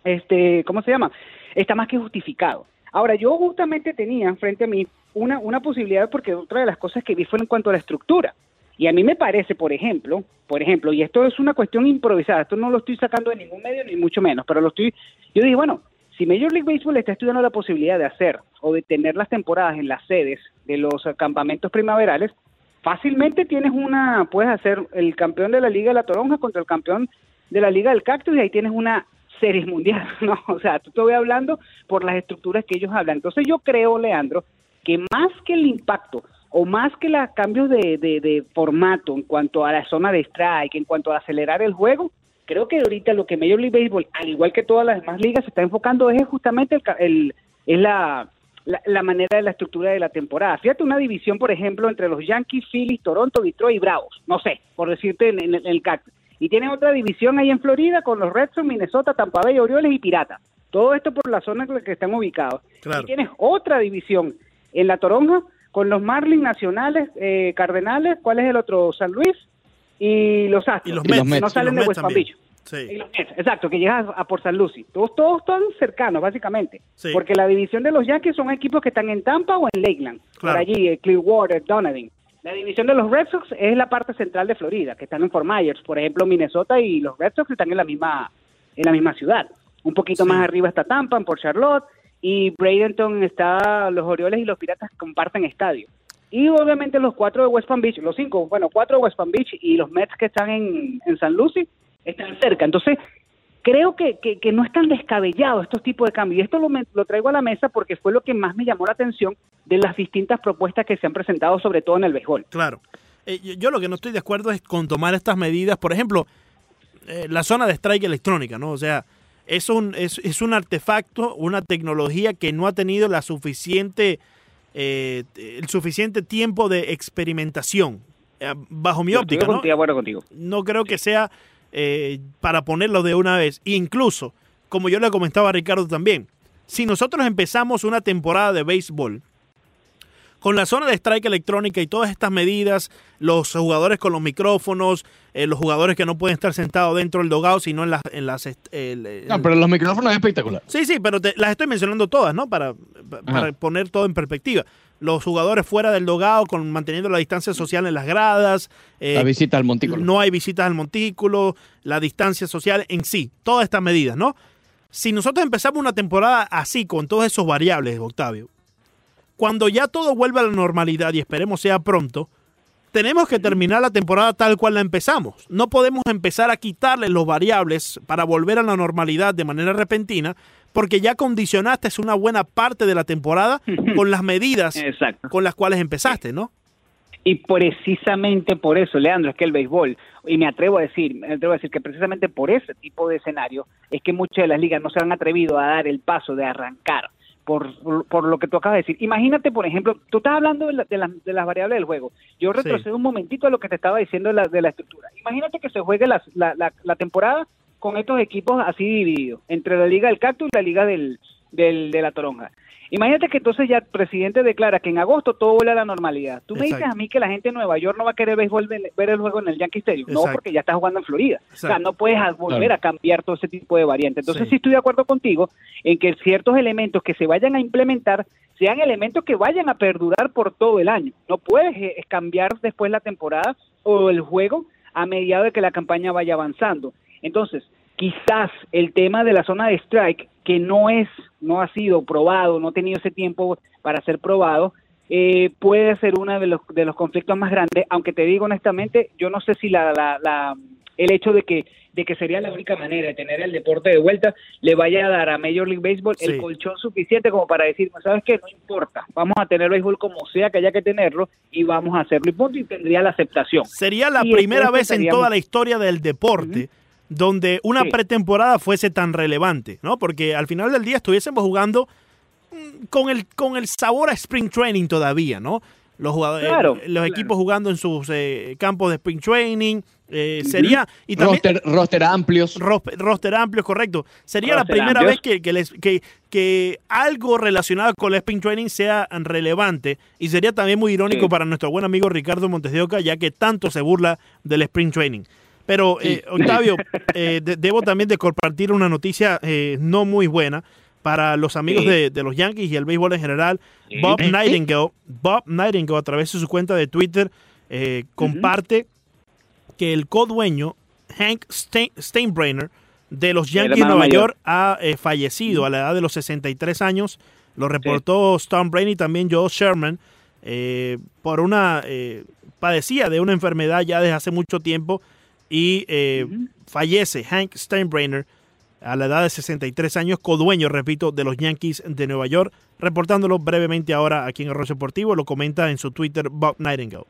este, ¿cómo se llama? Está más que justificado. Ahora, yo justamente tenía frente a mí una, una posibilidad porque otra de las cosas que vi fue en cuanto a la estructura. Y a mí me parece, por ejemplo, por ejemplo, y esto es una cuestión improvisada, esto no lo estoy sacando de ningún medio ni mucho menos, pero lo estoy, yo dije, bueno, si Major League Baseball está estudiando la posibilidad de hacer o de tener las temporadas en las sedes de los campamentos primaverales, fácilmente tienes una, puedes hacer el campeón de la Liga de la Toronja contra el campeón de la Liga del Cactus y ahí tienes una series mundial, *laughs* ¿no? O sea, te voy hablando por las estructuras que ellos hablan. Entonces yo creo, Leandro, que más que el impacto o más que los cambios de, de, de formato en cuanto a la zona de strike, en cuanto a acelerar el juego, creo que ahorita lo que Major League Baseball, al igual que todas las demás ligas, se está enfocando es justamente el, el es la, la, manera de la estructura de la temporada. Fíjate una división, por ejemplo, entre los Yankees, Phillies, Toronto, Detroit y Bravos, no sé, por decirte en, en, en el cactus. Y tienes otra división ahí en Florida con los Red Sox, Minnesota, Tampa Bay, Orioles y Piratas. Todo esto por la zona en la que están ubicados. Claro. Y tienes otra división en la Toronja con los Marlins Nacionales, eh, Cardenales, ¿cuál es el otro? San Luis y los Astros. Y los Y los Mets. No salen de West Palm. Beach. Sí. Y los Mets, exacto, que llegas a, por San Lucy. Todos, todos están cercanos, básicamente. Sí. Porque la división de los Yankees son equipos que están en Tampa o en Lakeland. Claro. Por allí, eh, Clearwater, Donovan. La división de los Red Sox es la parte central de Florida, que están en Fort Myers. Por ejemplo, Minnesota y los Red Sox están en la misma, en la misma ciudad. Un poquito Sí. más arriba está Tampa, en Port Charlotte. Y Bradenton está, los Orioles y los Piratas comparten estadio. Y obviamente los cuatro de West Palm Beach, los cinco, bueno, cuatro de West Palm Beach y los Mets que están en, en San Lucie están cerca. Entonces, creo que, que, que no es tan descabellado estos tipos de cambios. Y esto lo, me- lo traigo a la mesa porque fue lo que más me llamó la atención de las distintas propuestas que se han presentado, sobre todo en el béisbol. Claro. Eh, yo, yo lo que no estoy de acuerdo es con tomar estas medidas, por ejemplo, eh, la zona de strike electrónica, ¿no? O sea, es un, es, es un artefacto, una tecnología que no ha tenido la suficiente, eh, el suficiente tiempo de experimentación, eh, bajo mi Yo óptica, estoy ¿no? de acuerdo contigo. no creo que sea eh, para ponerlo de una vez. Incluso, como yo le comentaba a Ricardo también, si nosotros empezamos una temporada de béisbol con la zona de strike electrónica y todas estas medidas, los jugadores con los micrófonos, eh, los jugadores que no pueden estar sentados dentro del dogado, sino en las... En las est- el- el- No, pero los micrófonos es espectacular. Sí, sí, pero te- las estoy mencionando todas, ¿no? Para, poner todo en perspectiva. Los jugadores fuera del dogado, con, manteniendo la distancia social en las gradas. eh, La visita al montículo. no hay visitas al montículo, la distancia social en sí, todas estas medidas, ¿no? Si nosotros empezamos una temporada así, con todos esos variables, Octavio, cuando ya todo vuelva a la normalidad y esperemos sea pronto, tenemos que terminar la temporada tal cual la empezamos. No podemos empezar a quitarle los variables para volver a la normalidad de manera repentina, porque ya condicionaste una buena parte de la temporada con las medidas Exacto. con las cuales empezaste, ¿no? Y precisamente por eso, Leandro, es que el béisbol, y me atrevo a decir, me atrevo a decir que precisamente por ese tipo de escenario es que muchas de las ligas no se han atrevido a dar el paso de arrancar. Por, por, lo que tú acabas de decir. Imagínate, por ejemplo, tú estás hablando de, la- de las- de las variables del juego. Yo Sí. retrocedo un momentito a lo que te estaba diciendo de la, de la estructura. Imagínate que se juegue la, la, la- la temporada con estos equipos así divididos, entre la Liga del Cactus y la Liga del, del- de la Toronja. Imagínate que entonces ya el presidente declara que en agosto todo vuelve a la normalidad. Tú me dices a mí que la gente de Nueva York no va a querer béisbol- ver el juego en el Yankee Stadium. No, porque ya está jugando en Florida. O sea, no puedes volver Claro. a cambiar todo ese tipo de variantes. Entonces Sí. sí. estoy de acuerdo contigo en que ciertos elementos que se vayan a implementar sean elementos que vayan a perdurar por todo el año. No puedes eh, cambiar después la temporada o el juego a medida de que la campaña vaya avanzando. Entonces, quizás el tema de la zona de strike, que no es, no ha sido probado, no ha tenido ese tiempo para ser probado, eh, puede ser uno de los, de los conflictos más grandes, aunque te digo honestamente, yo no sé si la, la, la- el hecho de que, de que sería la única manera de tener el deporte de vuelta le vaya a dar a Major League Baseball Sí. el colchón suficiente como para decir, ¿sabes qué? No importa, vamos a tener béisbol como sea que haya que tenerlo y vamos a hacerlo y punto, y tendría la aceptación. Sería la Y primera vez en toda la historia del deporte donde una Sí. pretemporada fuese tan relevante, ¿no? Porque al final del día estuviésemos jugando mm, con el, con el sabor a Spring Training todavía, ¿no? Los, jugadores, Claro, eh, los claro. equipos jugando en sus eh, campos de Spring Training. eh, Sería. Y también, roster, roster amplios. ros- roster amplio, correcto. Sería Roster la primera amplios. vez que, que, les- que, que algo relacionado con el Spring Training sea relevante y sería también muy irónico Sí. para nuestro buen amigo Ricardo Montes de Oca, ya que tanto se burla del Spring Training. Pero, eh, Octavio, eh, de- debo también de compartir una noticia eh, no muy buena para los amigos Sí. de, de los Yankees y el béisbol en general. Bob Nightingale, Bob Nightingale, a través de su cuenta de Twitter, eh, comparte que el codueño, Hank Stein- Steinbrenner, de los Yankees de Nueva mayor. York, ha eh, fallecido a la edad de los 63 años. Lo reportó Tom Brady y también Joe Sherman eh, por una eh, padecía de una enfermedad ya desde hace mucho tiempo y eh, fallece Hank Steinbrenner a la edad de 63 años, codueño, repito, de los Yankees de Nueva York, reportándolo brevemente ahora aquí en Arroyo Deportivo, lo comenta en su Twitter Bob Nightingale.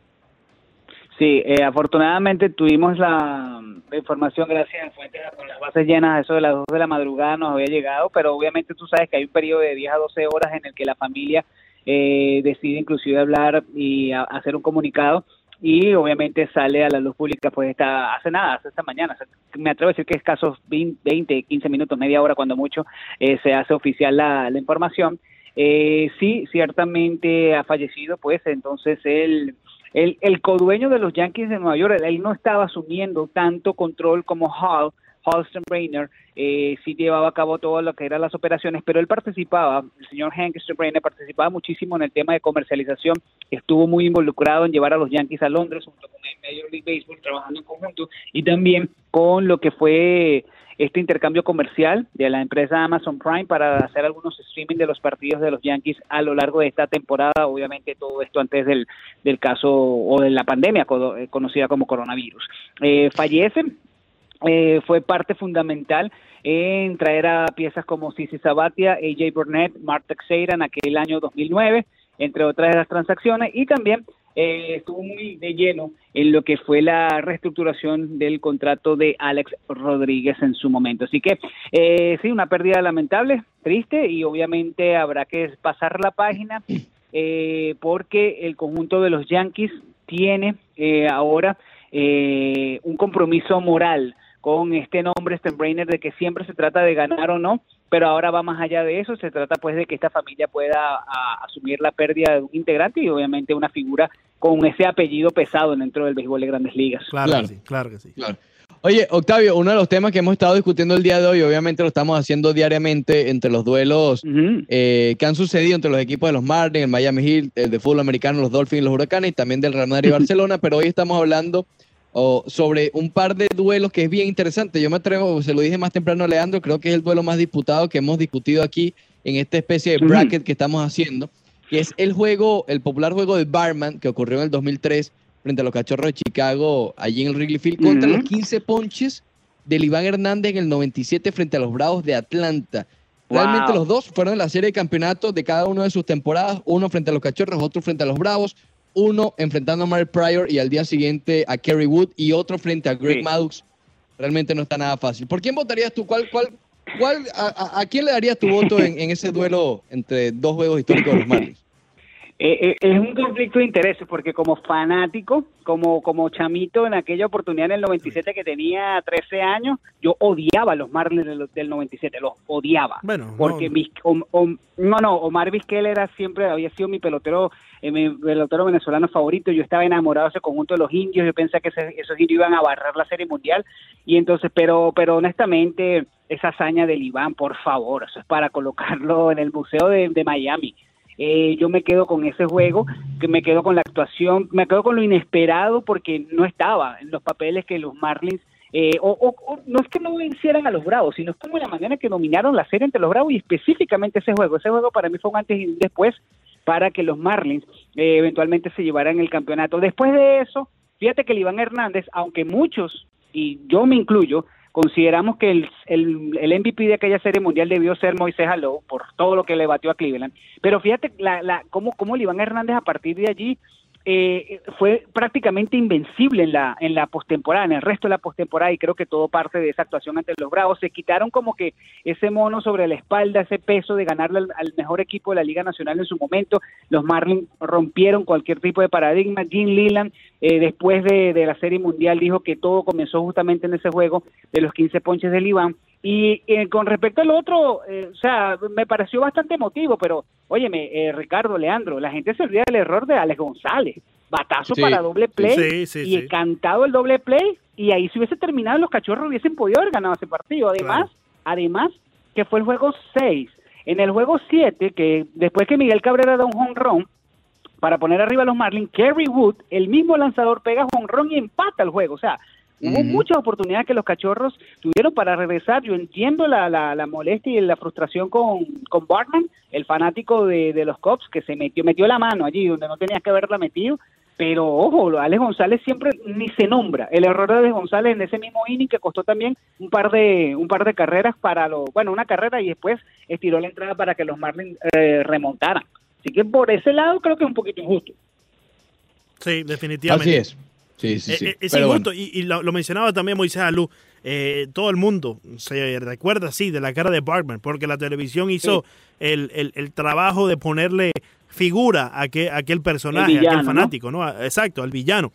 Sí, eh, afortunadamente tuvimos la, la información gracias a fuentes con las bases llenas, eso de las 2 de la madrugada nos había llegado, pero obviamente tú sabes que hay un periodo de 10 a 12 horas en el que la familia eh, decide inclusive hablar y a- hacer un comunicado y obviamente sale a la luz pública pues esta, hace nada, hace esta mañana, me atrevo a decir que escasos 20, 20, 15 minutos, media hora cuando mucho eh, se hace oficial la, la información. Eh, sí, ciertamente ha fallecido, pues entonces él el, el codueño de los Yankees de Nueva York, él no estaba asumiendo tanto control como Hall, Halston Brainer, eh, sí llevaba a cabo todo lo que eran las operaciones, pero él participaba, el señor Hank Steinbrenner participaba muchísimo en el tema de comercialización, estuvo muy involucrado en llevar a los Yankees a Londres junto con el Major League Baseball trabajando en conjunto y también con lo que fue este intercambio comercial de la empresa Amazon Prime para hacer algunos streaming de los partidos de los Yankees a lo largo de esta temporada, obviamente todo esto antes del, del caso o de la pandemia eh, conocida como coronavirus. Eh, fallece, eh, fue parte fundamental en traer a piezas como Cici Sabatia, AJ Burnett, Mark Teixeira en aquel año 2009, entre otras de las transacciones, y también eh, estuvo muy de lleno en lo que fue la reestructuración del contrato de Alex Rodríguez en su momento. Así que eh, sí, una pérdida lamentable, triste, y obviamente habrá que pasar la página eh, porque el conjunto de los Yankees tiene eh, ahora eh, un compromiso moral con este nombre Steinbrenner de que siempre se trata de ganar o no, pero ahora va más allá de eso, se trata pues de que esta familia pueda a- asumir la pérdida de un integrante y obviamente una figura con ese apellido pesado dentro del béisbol de grandes ligas. Claro, Claro. que sí, claro que sí. Claro. Oye, Octavio, uno de los temas que hemos estado discutiendo el día de hoy, obviamente lo estamos haciendo diariamente entre los duelos eh, que han sucedido entre los equipos de los Marlins, el Miami Heat, el de fútbol americano, los Dolphins, los Huracanes y también del Real Madrid y Barcelona, pero hoy estamos hablando oh, sobre un par de duelos que es bien interesante. Yo me atrevo, se lo dije más temprano a Leandro, creo que es el duelo más disputado que hemos discutido aquí en esta especie de bracket que estamos haciendo, que es el juego, el popular juego de Barman que ocurrió en el 2003 frente a los Cachorros de Chicago, allí en el Wrigley Field, contra los 15 ponches del Iván Hernández en el 97 frente a los Bravos de Atlanta. Realmente Wow. los dos fueron en la serie de campeonatos de cada una de sus temporadas, uno frente a los Cachorros, otro frente a los Bravos, uno enfrentando a Mark Pryor y al día siguiente a Kerry Wood y otro frente a Greg Sí. Maddux. Realmente no está nada fácil. ¿Por quién votarías tú? ¿Cuál, cuál, cuál, a, a- a quién le darías tu voto en, en ese duelo entre dos juegos históricos de los Marlins? Eh, eh, es un conflicto de intereses porque como fanático, como, como chamito en aquella oportunidad en el 97 que tenía 13 años, yo odiaba a los Marlins del, del 97, los odiaba. Bueno, porque no, Vis- o- o- no, no, Omar Vizquel era siempre, había sido mi pelotero, eh, mi pelotero venezolano favorito, yo estaba enamorado de ese conjunto de los indios, yo pensé que ese- esos indios iban a barrer la serie mundial, y entonces, pero, pero honestamente, esa hazaña del Iván, por favor, eso es para colocarlo en el Museo de, de Miami. Eh, yo me quedo con ese juego, que me quedo con la actuación, me quedo con lo inesperado porque no estaba en los papeles que los Marlins, eh, o, no es que no vencieran a los Bravos, sino es como la manera que dominaron la serie entre los Bravos y específicamente ese juego. Ese juego para mí fue un antes y un después para que los Marlins eh, eventualmente se llevaran el campeonato. Después de eso, fíjate que el Iván Hernández, aunque muchos, y yo me incluyo, consideramos que el, el, MVP de aquella serie mundial debió ser Moisés Alou por todo lo que le batió a Cleveland. Pero fíjate la, la, cómo, cómo el Iván Hernández a partir de allí eh, fue prácticamente invencible en la en la postemporada, en el resto de la postemporada y creo que todo parte de esa actuación ante los Bravos. Se quitaron como que ese mono sobre la espalda, ese peso de ganarle al, al mejor equipo de la Liga Nacional en su momento. Los Marlins rompieron cualquier tipo de paradigma. Jim Leland, eh, después de, de la Serie Mundial, dijo que todo comenzó justamente en ese juego de los 15 ponches del Iván. Y eh, con respecto al otro, eh, o sea, me pareció bastante emotivo, pero óyeme, eh, Ricardo, Leandro, la gente se olvida del error de Alex González. batazo Sí. para doble play Sí, sí, y sí. cantado el doble play y ahí si hubiese terminado los cachorros hubiesen podido haber ganado ese partido. Además, además que fue el juego 6. En el juego 7, que después que Miguel Cabrera da un home run para poner arriba a los Marlins, Kerry Wood, el mismo lanzador, pega home run y empata el juego. O sea, hubo muchas oportunidades que los cachorros tuvieron para regresar. Yo entiendo la, la, la molestia y la frustración con, con Bartman, el fanático de, de los Cubs, que se metió, metió la mano allí donde no tenía que haberla metido. Pero ojo, Alex González siempre ni se nombra. El error de Alex González en ese mismo inning que costó también un par de un par de carreras para lo, bueno, una carrera y después estiró la entrada para que los Marlins eh, remontaran. Así que por ese lado creo que es un poquito injusto. Sí, definitivamente. Así es. Sí, sí, sí. Eh, eh, es injusto, bueno. y, y lo, lo mencionaba también Moisés Alú. eh, todo el mundo se recuerda así de la cara de Bartman, porque la televisión hizo el, el- el trabajo de ponerle figura a, que, a aquel personaje, a villano, aquel ¿no? fanático, ¿no? A- Exacto, al villano.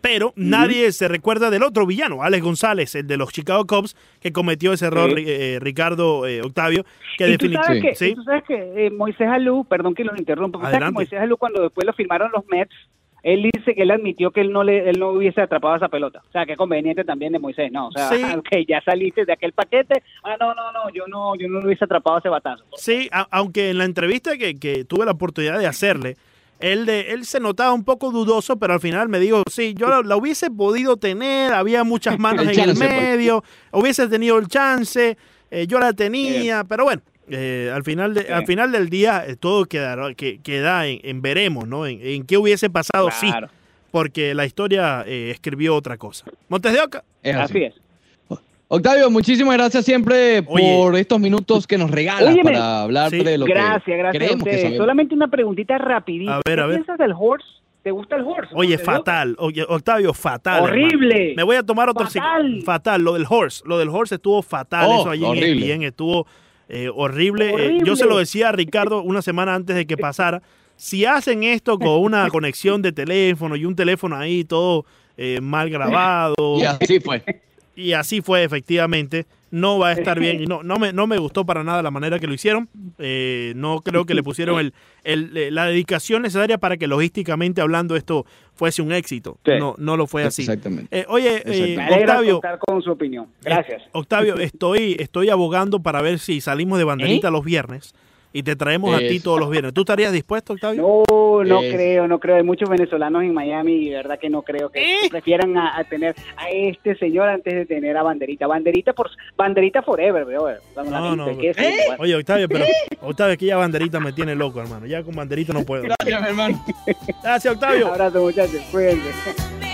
Pero nadie se recuerda del otro villano, Alex González, el de los Chicago Cubs, que cometió ese error, Sí. eh, Ricardo eh, Octavio, que definitivamente... Sí. tú sabes que eh, Moisés Alú, perdón que los interrumpa. Moisés Alú cuando después lo firmaron los Mets, él dice que él admitió que él no le él no hubiese atrapado esa pelota. O sea, qué conveniente también de Moisés, ¿no? O sea, Sí. *laughs* ok, ya saliste de aquel paquete. Ah, no, no, no, yo no yo no le hubiese atrapado ese batazo. Sí, a- aunque en la entrevista que, que tuve la oportunidad de hacerle, él, de, él se notaba un poco dudoso, pero al final me dijo, sí, yo la, la hubiese podido tener, había muchas manos El en chance, el pues. medio, hubiese tenido el chance, eh, yo la tenía, pero bueno, eh, al, final de- al final del día eh, todo quedará, que, queda en, en veremos, ¿no? En, en qué hubiese pasado, sí, Claro. porque la historia eh, escribió otra cosa. Montes de Oca. Es así. Así es. Octavio, muchísimas gracias siempre Oye. por estos minutos que nos regalas Óyeme. para hablar Sí. de lo Gracias, que gracias a creemos que ustedes. sabemos. Solamente una preguntita rapidita. A ver, a ¿Qué ver. piensas del horse? ¿Te gusta el horse? Oye, fatal. Oye, Octavio, fatal. Horrible. hermano. Me voy a tomar otro Fatal. Fatal. Lo del horse. Lo del horse estuvo fatal. Oh, Eso allí horrible. en ESPN estuvo eh, horrible. Eh, yo se lo decía a Ricardo una semana antes de que pasara. Si hacen esto con una *laughs* conexión de teléfono y un teléfono ahí todo eh, mal *laughs* grabado Y así fue. y así fue efectivamente, no va a estar bien. Y *laughs* no, no, me, no me gustó para nada la manera que lo hicieron. Eh, no creo que le pusieron el, el- eh, la dedicación necesaria para que logísticamente hablando esto fuese un éxito. Sí. No, no lo fue así. Exactamente. Eh, oye, eh, Exacto. Me alegra Octavio, contar con su opinión. Gracias. eh, Octavio, estoy, estoy abogando para ver si salimos de banderita ¿Eh? los viernes y te traemos a ti todos los viernes. ¿Tú estarías dispuesto, Octavio? No, no Es- creo, no creo. Hay muchos venezolanos en Miami y de verdad que no creo que ¿Eh? prefieran a, a tener a este señor antes de tener a Banderita. Banderita por Banderita forever, bro. No, no. bueno. Oye, Octavio, pero Octavio, aquí ya banderita me tiene loco, hermano. Ya con banderita no puedo. Gracias, hermano. Gracias, Octavio. Abrazo, muchachos. Cuídense.